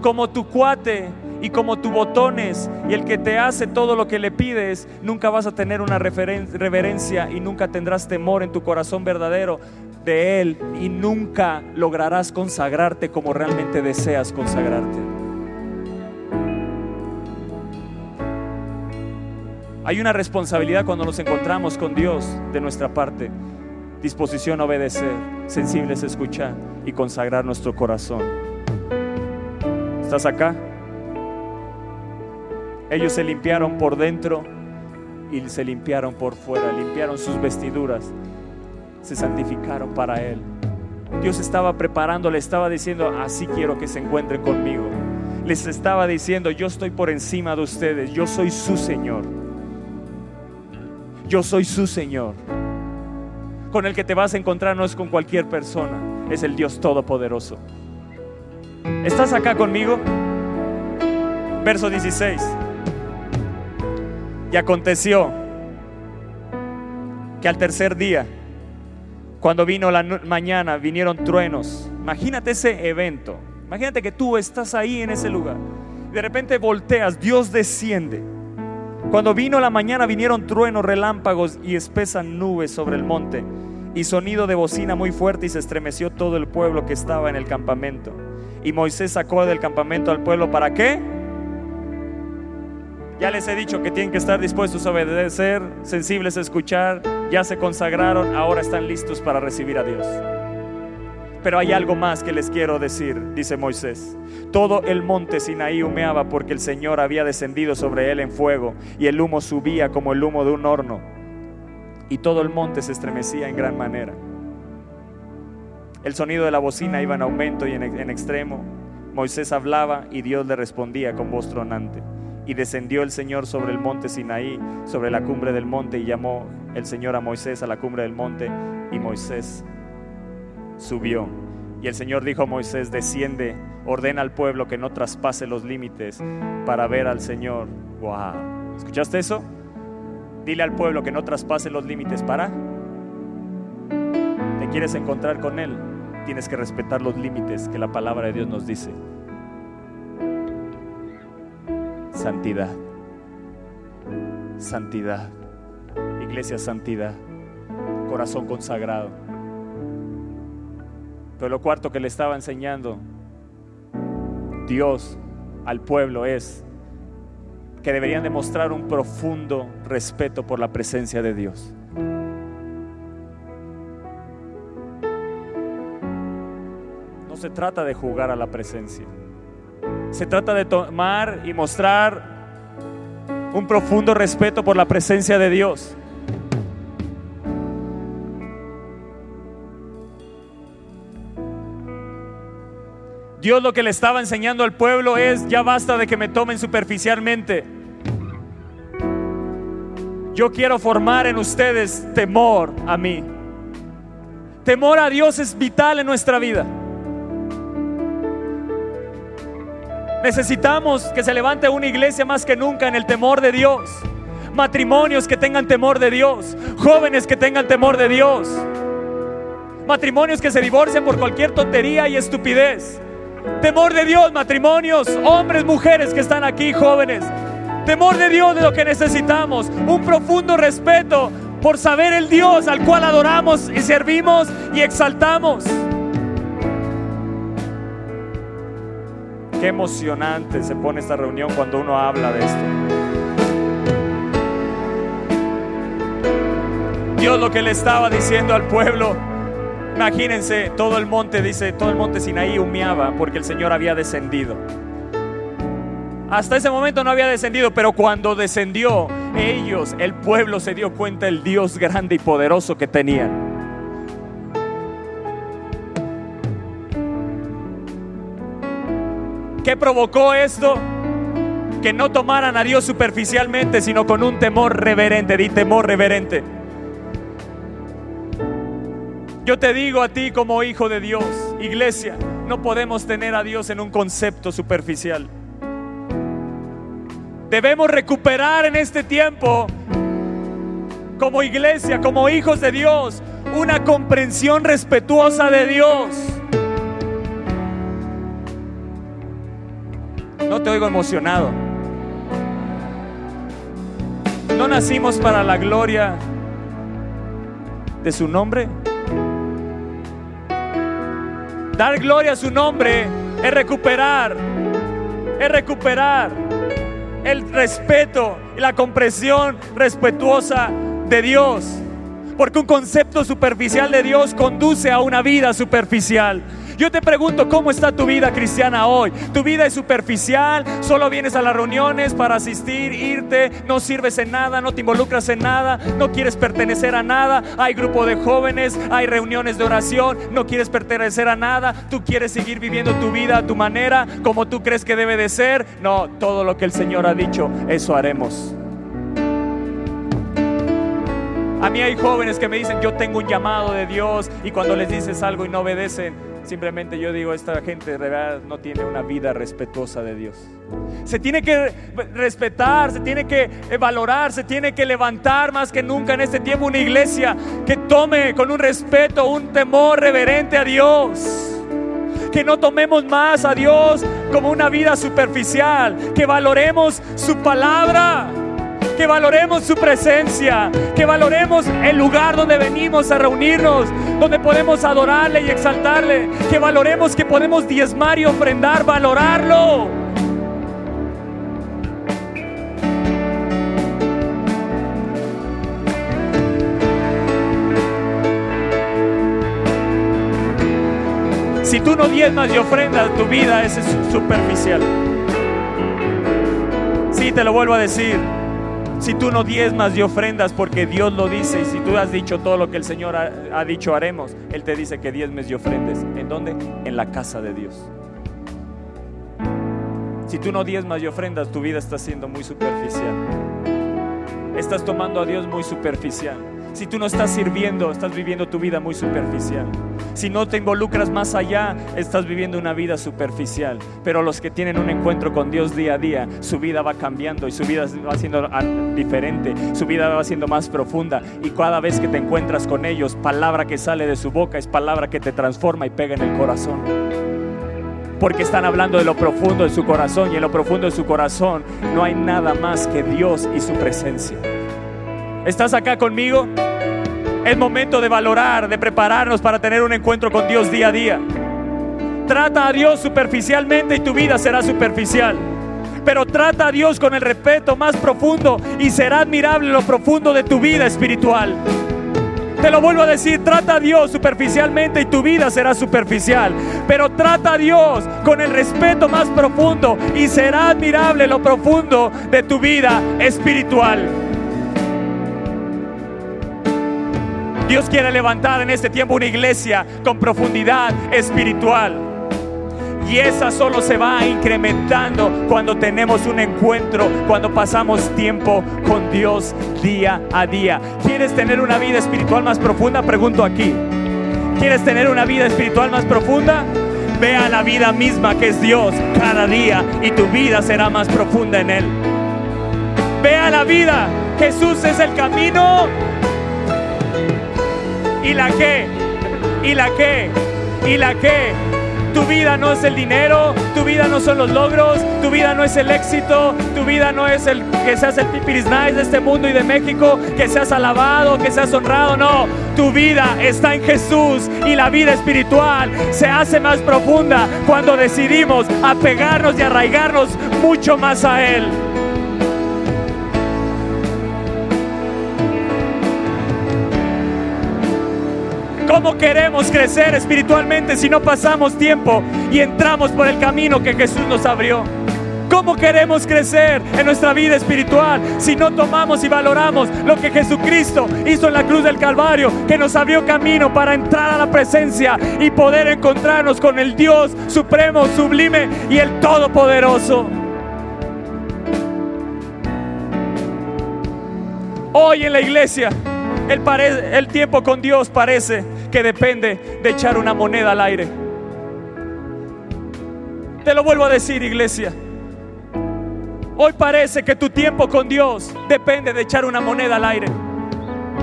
como tu cuate y como tu botones y el que te hace todo lo que le pides, nunca vas a tener una reverencia y nunca tendrás temor en tu corazón verdadero de Él y nunca lograrás consagrarte como realmente deseas consagrarte. Hay una responsabilidad cuando nos encontramos con Dios de nuestra parte. Disposición a obedecer, sensibles a escuchar y consagrar nuestro corazón. ¿Estás acá? Ellos se limpiaron por dentro y se limpiaron por fuera, limpiaron sus vestiduras, se santificaron para Él. Dios estaba preparando, le estaba diciendo, así quiero que se encuentren conmigo. Les estaba diciendo, yo estoy por encima de ustedes, yo soy su Señor. Yo soy su Señor. Con el que te vas a encontrar no es con cualquier persona, es el Dios Todopoderoso. ¿Estás acá conmigo? Verso 16. Y aconteció que al tercer día, cuando vino la mañana, vinieron truenos. Imagínate ese evento. Imagínate que tú estás ahí en ese lugar. De repente volteas, Dios desciende. Cuando vino la mañana vinieron truenos, relámpagos y espesas nubes sobre el monte y sonido de bocina muy fuerte y se estremeció todo el pueblo que estaba en el campamento. Y Moisés sacó del campamento al pueblo para qué? Ya les he dicho que tienen que estar dispuestos a obedecer, sensibles a escuchar, ya se consagraron, ahora están listos para recibir a Dios. Pero hay algo más que les quiero decir, dice Moisés. Todo el monte Sinaí humeaba porque el Señor había descendido sobre él en fuego y el humo subía como el humo de un horno. Y todo el monte se estremecía en gran manera. El sonido de la bocina iba en aumento y en, extremo. Moisés hablaba y Dios le respondía con voz tronante. Y descendió el Señor sobre el monte Sinaí, sobre la cumbre del monte, y llamó el Señor a Moisés a la cumbre del monte, y Moisés subió. Y el Señor dijo a Moisés, desciende, ordena al pueblo que no traspase los límites para ver al Señor. Wow. ¿Escuchaste eso? Dile al pueblo que no traspase los límites para. ¿Te quieres encontrar con Él? Tienes que respetar los límites que la palabra de Dios nos dice. Santidad. Santidad. Iglesia, santidad. Corazón consagrado. Pero lo cuarto que le estaba enseñando Dios al pueblo es que deberían demostrar un profundo respeto por la presencia de Dios. Se trata de jugar a la presencia. Se trata de tomar y mostrar un profundo respeto por la presencia de Dios. Dios lo que le estaba enseñando al pueblo es, ya basta de que me tomen superficialmente. Yo quiero formar en ustedes temor a mí. Temor a Dios es vital en nuestra vida. Necesitamos que se levante una iglesia más que nunca en el temor de Dios. Matrimonios que tengan temor de Dios. Jóvenes que tengan temor de Dios. Matrimonios que se divorcian por cualquier tontería y estupidez. Temor de Dios, matrimonios, hombres, mujeres que están aquí, jóvenes. Temor de Dios de lo que necesitamos. Un profundo respeto por saber el Dios al cual adoramos y servimos y exaltamos. Qué emocionante se pone esta reunión cuando uno habla de esto. Dios lo que le estaba diciendo al pueblo, imagínense, todo el monte, dice, todo el monte Sinaí humeaba porque el Señor había descendido. Hasta ese momento no había descendido, pero cuando descendió, ellos, el pueblo se dio cuenta del Dios grande y poderoso que tenían. ¿Qué provocó esto? Que no tomaran a Dios superficialmente, sino con un temor reverente. Di temor reverente. Yo te digo a ti como hijo de Dios, iglesia, no podemos tener a Dios en un concepto superficial. Debemos recuperar en este tiempo, como iglesia, como hijos de Dios, una comprensión respetuosa de Dios. No te oigo emocionado. ¿No nacimos para la gloria de su nombre? Dar gloria a su nombre es recuperar, es recuperar el respeto y la comprensión respetuosa de Dios. Porque un concepto superficial de Dios conduce a una vida superficial. Yo te pregunto, ¿cómo está tu vida cristiana hoy? ¿Tu vida es superficial? ¿Solo vienes a las reuniones para asistir, irte? ¿No sirves en nada? ¿No te involucras en nada? ¿No quieres pertenecer a nada? Hay grupo de jóvenes, hay reuniones de oración, no quieres pertenecer a nada. ¿Tú quieres seguir viviendo tu vida a tu manera, como tú crees que debe de ser? No, todo lo que el Señor ha dicho, eso haremos. A mí hay jóvenes que me dicen, yo tengo un llamado de Dios y cuando les dices algo y no obedecen, Simplemente yo digo, esta gente de verdad no tiene una vida respetuosa de Dios. Se tiene que respetar, se tiene que valorar, se tiene que levantar más que nunca en este tiempo una iglesia que tome con un respeto, un temor reverente a Dios. Que no tomemos más a Dios como una vida superficial, que valoremos su palabra que valoremos su presencia, que valoremos el lugar donde venimos a reunirnos, donde podemos adorarle y exaltarle, que valoremos que podemos diezmar y ofrendar, valorarlo. Si tú no diezmas y ofrendas, tu vida es superficial. Sí, te lo vuelvo a decir. Si tú no diezmas y ofrendas porque Dios lo dice y si tú has dicho todo lo que el Señor ha, dicho haremos, Él te dice que diezmes y ofrendes. ¿En dónde? En la casa de Dios. Si tú no diezmas y ofrendas, tu vida está siendo muy superficial. Estás tomando a Dios muy superficial. Si tú no estás sirviendo, estás viviendo tu vida muy superficial. Si no te involucras más allá, estás viviendo una vida superficial. Pero los que tienen un encuentro con Dios día a día, su vida va cambiando y su vida va siendo diferente, su vida va siendo más profunda. Y cada vez que te encuentras con ellos, palabra que sale de su boca es palabra que te transforma y pega en el corazón porque están hablando de lo profundo de su corazón y en lo profundo de su corazón no hay nada más que Dios y su presencia. ¿Estás acá conmigo? Es momento de valorar, de prepararnos para tener un encuentro con Dios día a día. Trata a Dios superficialmente y tu vida será superficial. Pero trata a Dios con el respeto más profundo y será admirable lo profundo de tu vida espiritual. Te lo vuelvo a decir, trata a Dios superficialmente y tu vida será superficial. Pero trata a Dios con el respeto más profundo y será admirable lo profundo de tu vida espiritual. Dios quiere levantar en este tiempo una iglesia con profundidad espiritual. Y esa solo se va incrementando cuando tenemos un encuentro, cuando pasamos tiempo con Dios día a día. ¿Quieres tener una vida espiritual más profunda? Pregunto aquí. ¿Quieres tener una vida espiritual más profunda? Ve a la vida misma que es Dios cada día y tu vida será más profunda en Él. Ve a la vida. Jesús es el camino, ¿Y la qué? ¿Y la qué? ¿Y la qué? Tu vida no es el dinero, tu vida no son los logros, tu vida no es el éxito, tu vida no es el que seas el pipiris nice de este mundo y de México, que seas alabado, que seas honrado, no. Tu vida está en Jesús y la vida espiritual se hace más profunda cuando decidimos apegarnos y arraigarnos mucho más a Él. ¿Cómo queremos crecer espiritualmente si no pasamos tiempo y entramos por el camino que Jesús nos abrió? ¿Cómo queremos crecer en nuestra vida espiritual si no tomamos y valoramos lo que Jesucristo hizo en la cruz del Calvario, que nos abrió camino para entrar a la presencia y poder encontrarnos con el Dios supremo, sublime y el todopoderoso? Hoy en la iglesia el, el tiempo con Dios parece que depende de echar una moneda al aire. Te lo vuelvo a decir, iglesia. Hoy parece que tu tiempo con Dios depende de echar una moneda al aire.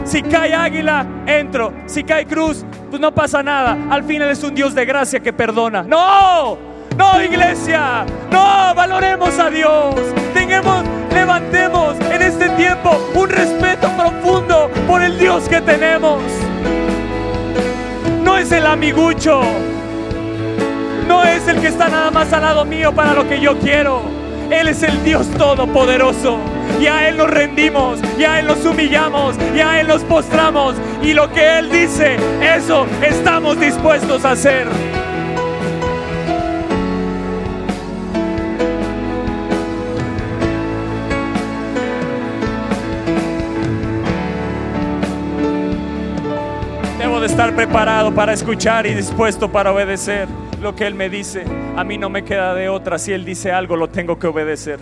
Si cae águila, entro. Si cae cruz, pues no pasa nada. Al final es un Dios de gracia que perdona. No, no, iglesia. No, valoremos a Dios. Tengamos, levantemos en este tiempo un respeto profundo por el Dios que tenemos no es el amigucho, no es el que está nada más al lado mío para lo que yo quiero. Él es el Dios Todopoderoso. Y a Él nos rendimos, y a Él nos humillamos, y a Él nos postramos. Y lo que Él dice, eso estamos dispuestos a hacer. Estar preparado para escuchar y dispuesto para obedecer lo que Él me dice. A mí no me queda de otra. Si Él dice algo, lo tengo que obedecer.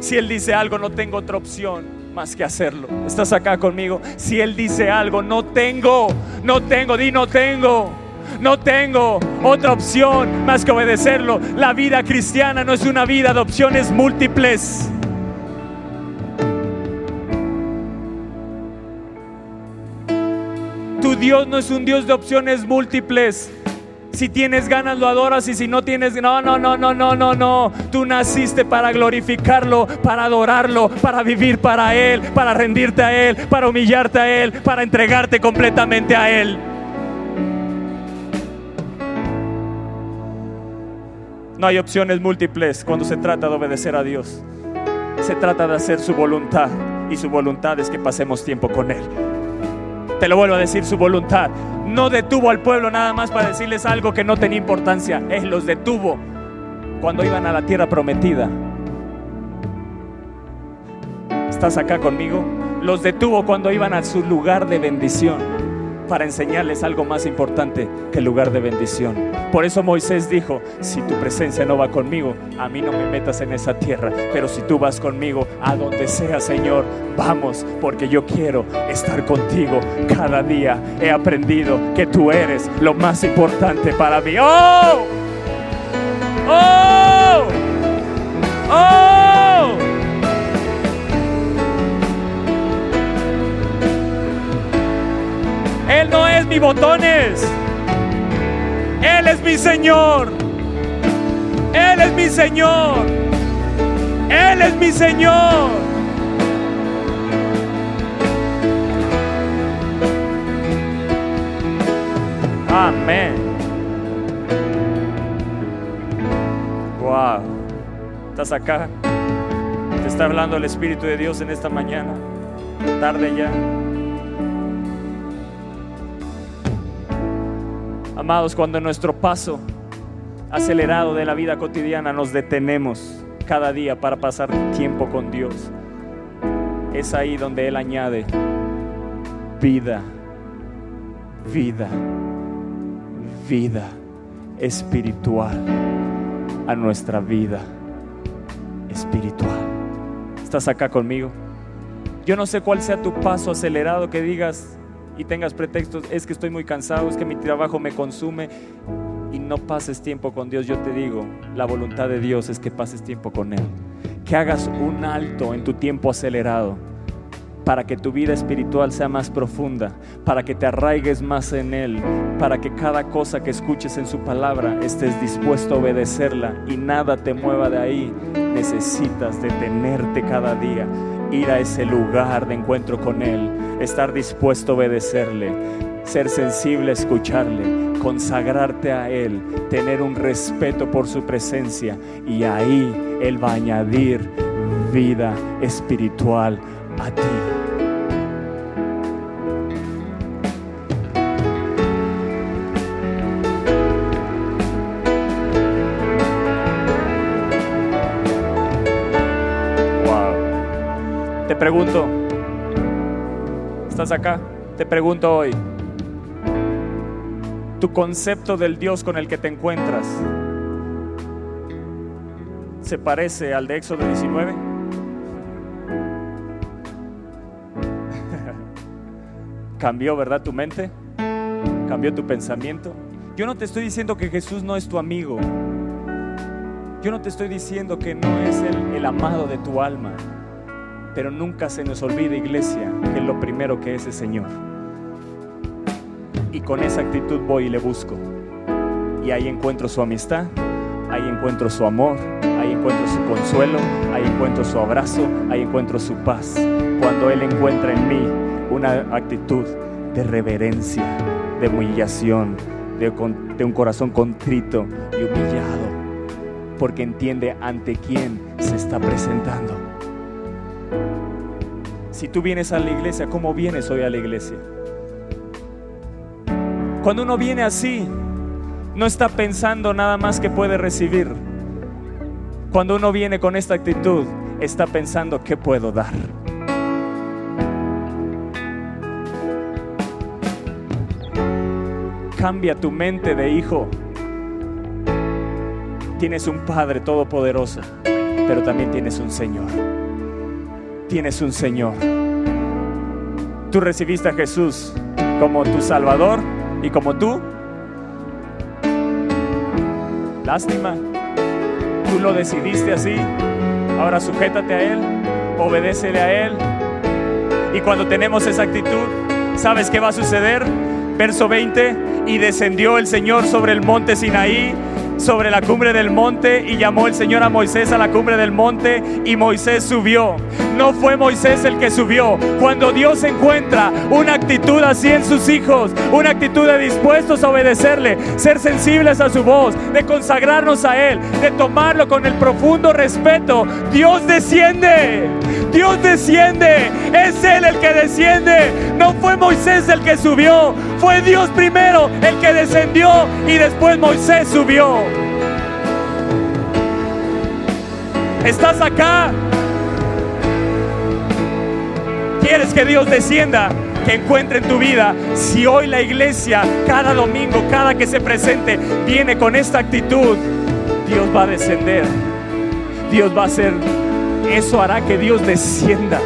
Si Él dice algo, no tengo otra opción más que hacerlo. ¿Estás acá conmigo? Si Él dice algo, no tengo, no tengo, di no tengo. No tengo otra opción más que obedecerlo. La vida cristiana no es una vida de opciones múltiples. Dios no es un Dios de opciones múltiples. Si tienes ganas lo adoras y si no tienes, no, no, no, no, no, no, no. Tú naciste para glorificarlo, para adorarlo, para vivir para Él, para rendirte a Él, para humillarte a Él, para entregarte completamente a Él. No hay opciones múltiples cuando se trata de obedecer a Dios. Se trata de hacer su voluntad y su voluntad es que pasemos tiempo con Él. Te lo vuelvo a decir, su voluntad no detuvo al pueblo nada más para decirles algo que no tenía importancia. Él los detuvo cuando iban a la tierra prometida. ¿Estás acá conmigo? Los detuvo cuando iban a su lugar de bendición para enseñarles algo más importante que el lugar de bendición. Por eso Moisés dijo, si tu presencia no va conmigo, a mí no me metas en esa tierra, pero si tú vas conmigo, a donde sea, Señor, vamos, porque yo quiero estar contigo cada día. He aprendido que tú eres lo más importante para mí. ¡Oh! ¡Oh! ¡Oh! Mi botones. Él es mi Señor. Él es mi Señor. Él es mi Señor. Amén. Wow. ¿Estás acá? Te está hablando el Espíritu de Dios en esta mañana. Tarde ya. Amados, cuando en nuestro paso acelerado de la vida cotidiana nos detenemos cada día para pasar tiempo con Dios, es ahí donde Él añade vida, vida, vida espiritual a nuestra vida espiritual. ¿Estás acá conmigo? Yo no sé cuál sea tu paso acelerado que digas, y tengas pretextos, es que estoy muy cansado, es que mi trabajo me consume y no pases tiempo con Dios, yo te digo, la voluntad de Dios es que pases tiempo con Él. Que hagas un alto en tu tiempo acelerado para que tu vida espiritual sea más profunda, para que te arraigues más en Él, para que cada cosa que escuches en su palabra estés dispuesto a obedecerla y nada te mueva de ahí. Necesitas detenerte cada día, ir a ese lugar de encuentro con Él, estar dispuesto a obedecerle, ser sensible a escucharle, consagrarte a Él, tener un respeto por su presencia y ahí Él va a añadir vida espiritual a ti. Pregunto, ¿estás acá? Te pregunto hoy, ¿tu concepto del Dios con el que te encuentras se parece al de Éxodo 19? ¿Cambió, verdad, tu mente? ¿Cambió tu pensamiento? Yo no te estoy diciendo que Jesús no es tu amigo. Yo no te estoy diciendo que no es el, el amado de tu alma. Pero nunca se nos olvide, iglesia, que lo primero que es el Señor. Y con esa actitud voy y le busco. Y ahí encuentro su amistad, ahí encuentro su amor, ahí encuentro su consuelo, ahí encuentro su abrazo, ahí encuentro su paz. Cuando Él encuentra en mí una actitud de reverencia, de humillación, de, de un corazón contrito y humillado. porque entiende ante quién se está presentando. Si tú vienes a la iglesia, ¿cómo vienes hoy a la iglesia? Cuando uno viene así, no está pensando nada más que puede recibir. Cuando uno viene con esta actitud, está pensando qué puedo dar. Cambia tu mente de hijo. Tienes un Padre todopoderoso, pero también tienes un Señor. Tienes un Señor. Tú recibiste a Jesús como tu Salvador y como tú. Lástima. Tú lo decidiste así. Ahora sujétate a Él, obedécele a Él. Y cuando tenemos esa actitud, ¿sabes qué va a suceder? Verso 20 y descendió el Señor sobre el monte Sinaí, sobre la cumbre del monte, y llamó el Señor a Moisés a la cumbre del monte, y Moisés subió. No fue Moisés el que subió. Cuando Dios encuentra una actitud así en sus hijos, una actitud de dispuestos a obedecerle, ser sensibles a su voz, de consagrarnos a Él, de tomarlo con el profundo respeto, Dios desciende. Dios desciende. Es Él el que desciende. No fue Moisés el que subió. Fue Dios primero el que descendió y después Moisés subió. ¿Estás acá? ¿Quieres que Dios descienda? Que encuentre en tu vida. Si hoy la iglesia, cada domingo, cada que se presente, viene con esta actitud, Dios va a descender. Dios va a ser eso hará que Dios descienda.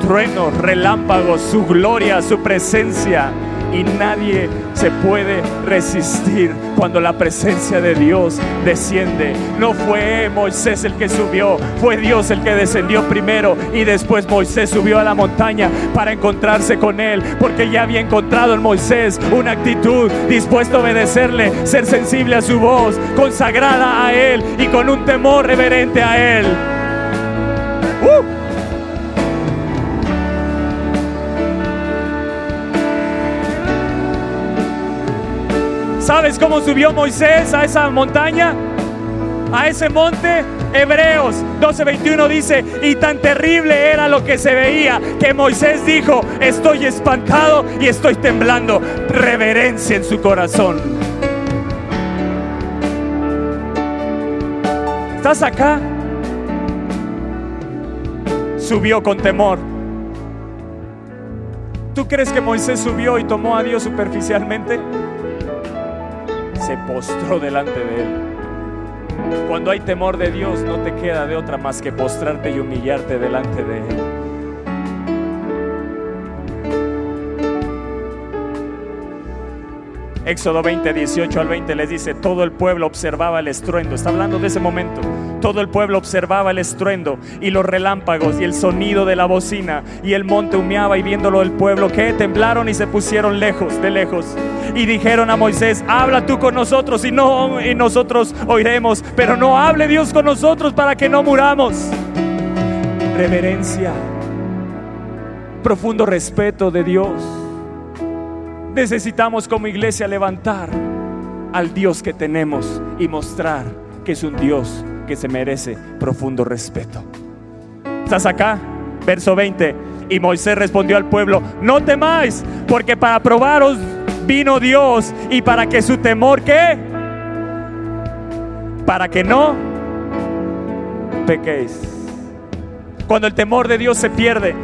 Truenos, relámpagos, su gloria, su presencia. Y nadie se puede resistir cuando la presencia de Dios desciende. No fue Moisés el que subió, fue Dios el que descendió primero y después Moisés subió a la montaña para encontrarse con él, porque ya había encontrado en Moisés una actitud dispuesto a obedecerle, ser sensible a su voz, consagrada a él y con un temor reverente a él. Uh. ¿Sabes cómo subió Moisés a esa montaña? A ese monte. Hebreos 12:21 dice, y tan terrible era lo que se veía que Moisés dijo, estoy espantado y estoy temblando. Reverencia en su corazón. ¿Estás acá? subió con temor. ¿Tú crees que Moisés subió y tomó a Dios superficialmente? Postró delante de él. Cuando hay temor de Dios no te queda de otra más que postrarte y humillarte delante de Él. Éxodo 20, 18 al 20 les dice, todo el pueblo observaba el estruendo. Está hablando de ese momento. Todo el pueblo observaba el estruendo y los relámpagos y el sonido de la bocina y el monte humeaba y viéndolo el pueblo que temblaron y se pusieron lejos, de lejos. Y dijeron a Moisés, habla tú con nosotros y no y nosotros oiremos, pero no hable Dios con nosotros para que no muramos. Reverencia, profundo respeto de Dios. Necesitamos como iglesia levantar al Dios que tenemos y mostrar que es un Dios que se merece profundo respeto. ¿Estás acá? Verso 20. Y Moisés respondió al pueblo, no temáis, porque para probaros vino Dios y para que su temor, ¿qué? Para que no pequéis. Cuando el temor de Dios se pierde,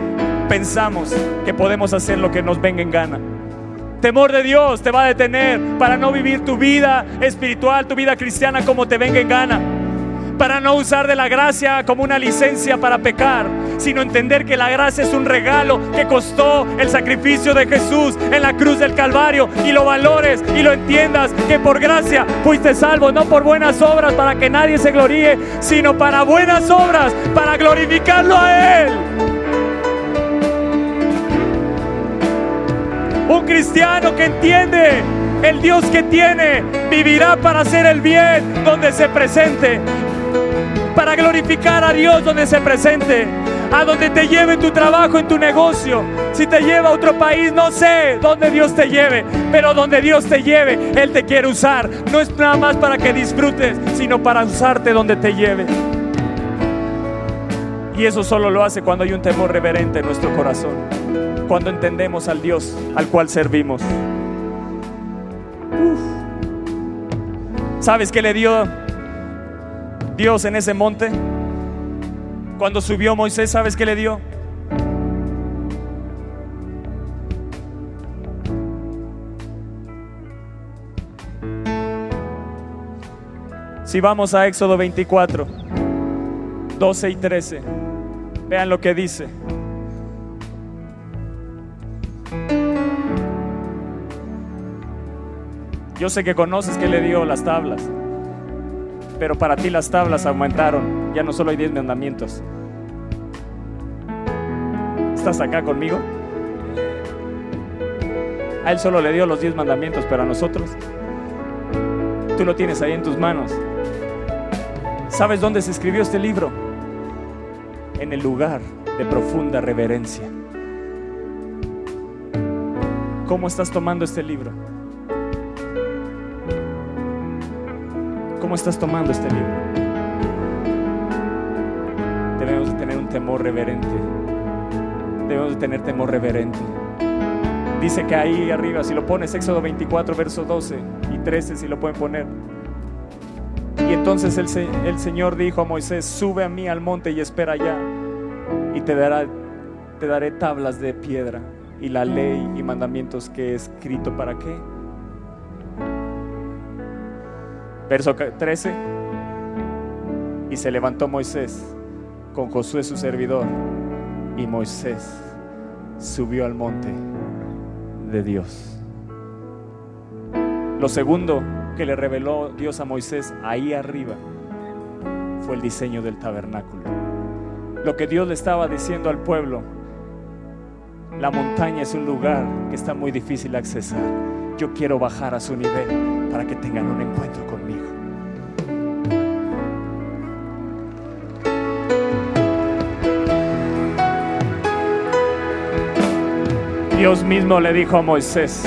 pensamos que podemos hacer lo que nos venga en gana. Temor de Dios te va a detener para no vivir tu vida espiritual, tu vida cristiana como te venga en gana para no usar de la gracia como una licencia para pecar, sino entender que la gracia es un regalo que costó el sacrificio de Jesús en la cruz del Calvario y lo valores y lo entiendas que por gracia fuiste salvo, no por buenas obras para que nadie se gloríe, sino para buenas obras, para glorificarlo a Él. Un cristiano que entiende el Dios que tiene vivirá para hacer el bien donde se presente para glorificar a Dios donde se presente. a donde te lleve tu trabajo, en tu negocio. Si te lleva a otro país, no sé dónde Dios te lleve, pero donde Dios te lleve, Él te quiere usar. No es nada más para que disfrutes, sino para usarte donde te lleve. Y eso solo lo hace cuando hay un temor reverente en nuestro corazón, cuando entendemos al Dios al cual servimos. ¿Sabes qué le dio Dios en ese monte? Cuando subió Moisés, ¿sabes qué le dio? Si vamos a Éxodo 24, 12 y 13, vean lo que dice. Yo sé que conoces que le dio las tablas, pero para ti las tablas aumentaron. Ya no solo hay diez mandamientos. ¿Estás acá conmigo? A él solo le dio los diez mandamientos, pero a nosotros, tú lo tienes ahí en tus manos. ¿Sabes dónde se escribió este libro? En el lugar de profunda reverencia. ¿Cómo estás tomando este libro? ¿Cómo estás tomando este libro? Debemos de tener un temor reverente. Debemos de tener temor reverente. Dice que ahí arriba, si lo pones, Éxodo 24, verso 12 y 13, si lo pueden poner. Y entonces el, Señor dijo a Moisés, sube a mí al monte y espera allá. Y te, te daré tablas de piedra y la ley y mandamientos que he escrito para qué Verso 13. Y se levantó Moisés con Josué su servidor y Moisés subió al monte de Dios. Lo segundo que le reveló Dios a Moisés ahí arriba fue el diseño del tabernáculo. Lo que Dios le estaba diciendo al pueblo, la montaña es un lugar que está muy difícil de accesar. Yo quiero bajar a su nivel para que tengan un encuentro conmigo. Dios mismo le dijo a Moisés,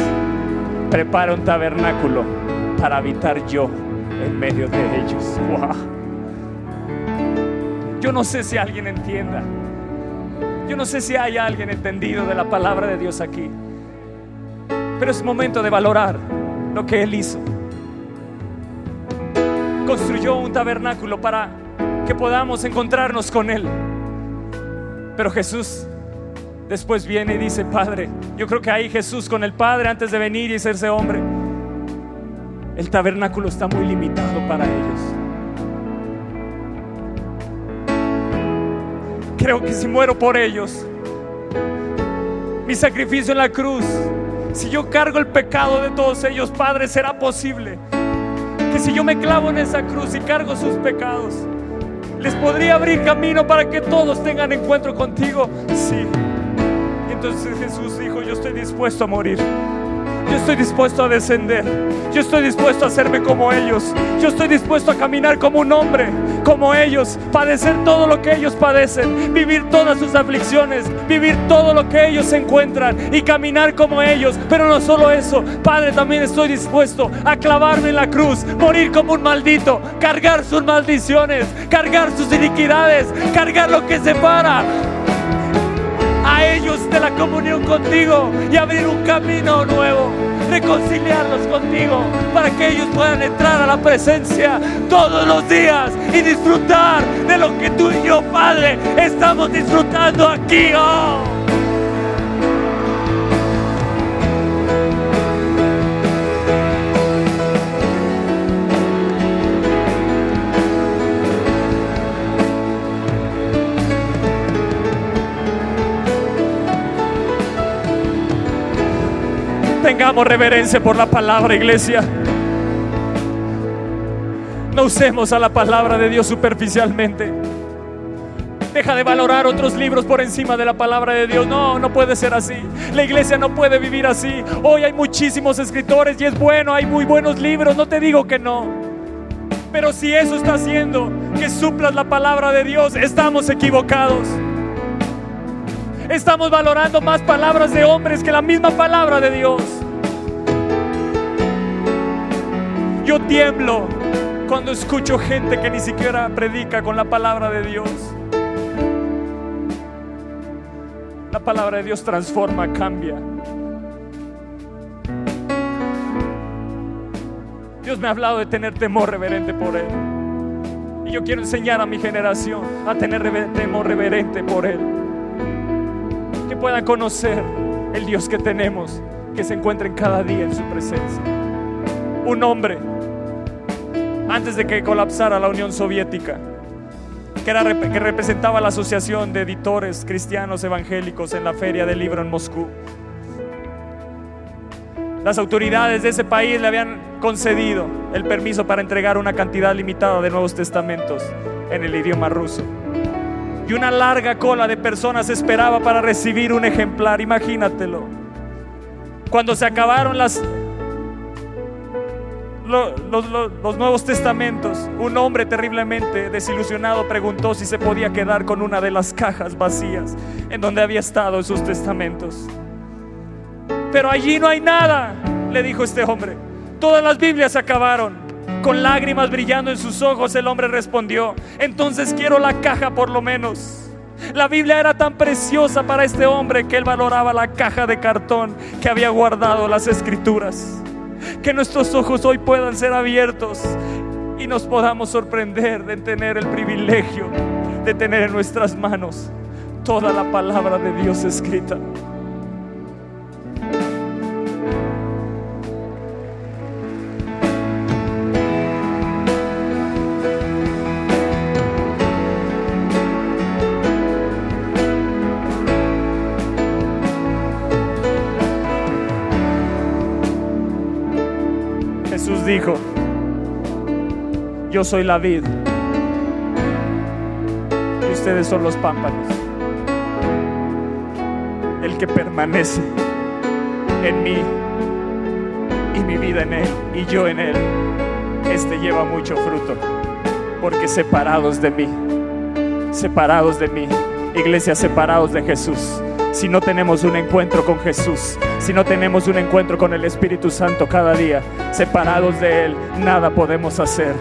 prepara un tabernáculo para habitar yo en medio de ellos. Yo no sé si alguien entienda. Yo no sé si hay alguien entendido de la palabra de Dios aquí. Pero es momento de valorar lo que Él hizo. Construyó un tabernáculo para que podamos encontrarnos con Él. Pero Jesús después viene y dice, Padre, yo creo que ahí Jesús con el Padre antes de venir y hacerse hombre, el tabernáculo está muy limitado para ellos. Creo que si muero por ellos, mi sacrificio en la cruz, si yo cargo el pecado de todos ellos, Padre, será posible que si yo me clavo en esa cruz y cargo sus pecados, les podría abrir camino para que todos tengan encuentro contigo. Sí. Entonces Jesús dijo, yo estoy dispuesto a morir. Yo estoy dispuesto a descender. Yo estoy dispuesto a hacerme como ellos. Yo estoy dispuesto a caminar como un hombre, como ellos, padecer todo lo que ellos padecen, vivir todas sus aflicciones, vivir todo lo que ellos encuentran y caminar como ellos. Pero no solo eso, Padre, también estoy dispuesto a clavarme en la cruz, morir como un maldito, cargar sus maldiciones, cargar sus iniquidades, cargar lo que separa a ellos de la comunión contigo y abrir un camino nuevo, reconciliarlos contigo para que ellos puedan entrar a la presencia todos los días y disfrutar de lo que tú y yo, Padre, estamos disfrutando aquí. Oh. Reverencia por la palabra, iglesia. No usemos a la palabra de Dios superficialmente. Deja de valorar otros libros por encima de la palabra de Dios. No, no puede ser así. La iglesia no puede vivir así. Hoy hay muchísimos escritores y es bueno, hay muy buenos libros, no te digo que no. Pero si eso está haciendo que suplas la palabra de Dios, estamos equivocados. Estamos valorando más palabras de hombres que la misma palabra de Dios. Yo tiemblo cuando escucho gente que ni siquiera predica con la palabra de Dios. La palabra de Dios transforma, cambia. Dios me ha hablado de tener temor reverente por Él. Y yo quiero enseñar a mi generación a tener temor reverente por Él. Que puedan conocer el Dios que tenemos, que se encuentren cada día en su presencia. Un hombre, antes de que colapsara la Unión Soviética, que, era, que representaba la Asociación de Editores Cristianos Evangélicos en la Feria del Libro en Moscú. Las autoridades de ese país le habían concedido el permiso para entregar una cantidad limitada de Nuevos Testamentos en el idioma ruso. Y una larga cola de personas esperaba para recibir un ejemplar, imagínatelo. Cuando se acabaron las, los, los, Nuevos Testamentos, un hombre terriblemente desilusionado preguntó si se podía quedar con una de las cajas vacías en donde había estado esos testamentos. Pero allí no hay nada, le dijo este hombre. Todas las Biblias se acabaron. Con lágrimas brillando en sus ojos, el hombre respondió, entonces quiero la caja por lo menos. La Biblia era tan preciosa para este hombre que él valoraba la caja de cartón que había guardado las escrituras. Que nuestros ojos hoy puedan ser abiertos y nos podamos sorprender de tener el privilegio de tener en nuestras manos toda la palabra de Dios escrita. Dijo, yo soy la vid y ustedes son los pámpanos. El que permanece en mí y mi vida en él y yo en él, este lleva mucho fruto, porque separados de mí, separados de mí, iglesia separados de Jesús si no tenemos un encuentro con Jesús, si no tenemos un encuentro con el Espíritu Santo cada día, separados de Él, nada podemos hacer.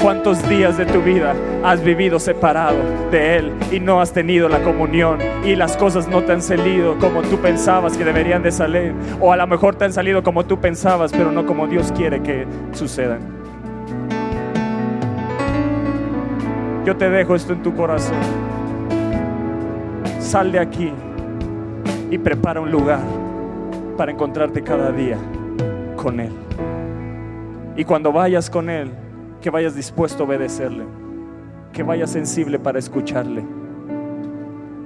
¿Cuántos días de tu vida has vivido separado de Él y no has tenido la comunión y las cosas no te han salido como tú pensabas que deberían de salir? O a lo mejor te han salido como tú pensabas, pero no como Dios quiere que sucedan. Yo te dejo esto en tu corazón. Sal de aquí y prepara un lugar para encontrarte cada día con Él. Y cuando vayas con Él, que vayas dispuesto a obedecerle, que vayas sensible para escucharle,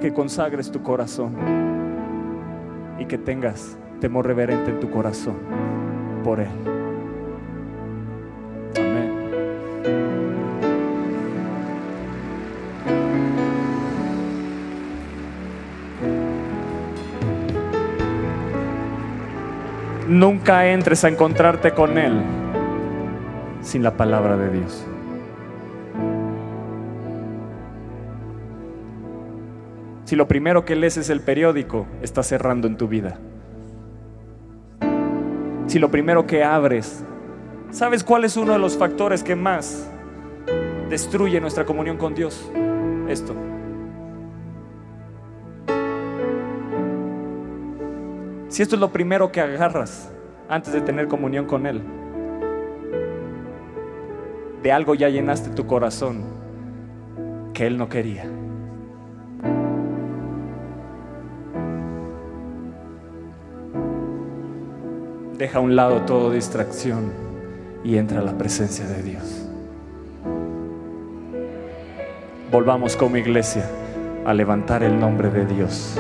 que consagres tu corazón y que tengas temor reverente en tu corazón por Él. Nunca entres a encontrarte con Él sin la palabra de Dios. Si lo primero que lees es el periódico, estás cerrando en tu vida. Si lo primero que abres, ¿sabes cuál es uno de los factores que más destruye nuestra comunión con Dios? Esto. Si esto es lo primero que agarras antes de tener comunión con Él, de algo ya llenaste tu corazón que Él no quería. Deja a un lado toda distracción y entra a la presencia de Dios. Volvamos como iglesia a levantar el nombre de Dios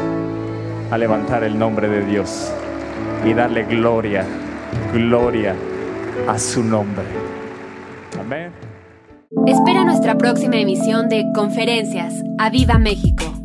a levantar el nombre de Dios y darle gloria, gloria a su nombre. Amén. Espera nuestra próxima emisión de Conferencias. ¡A Viva México!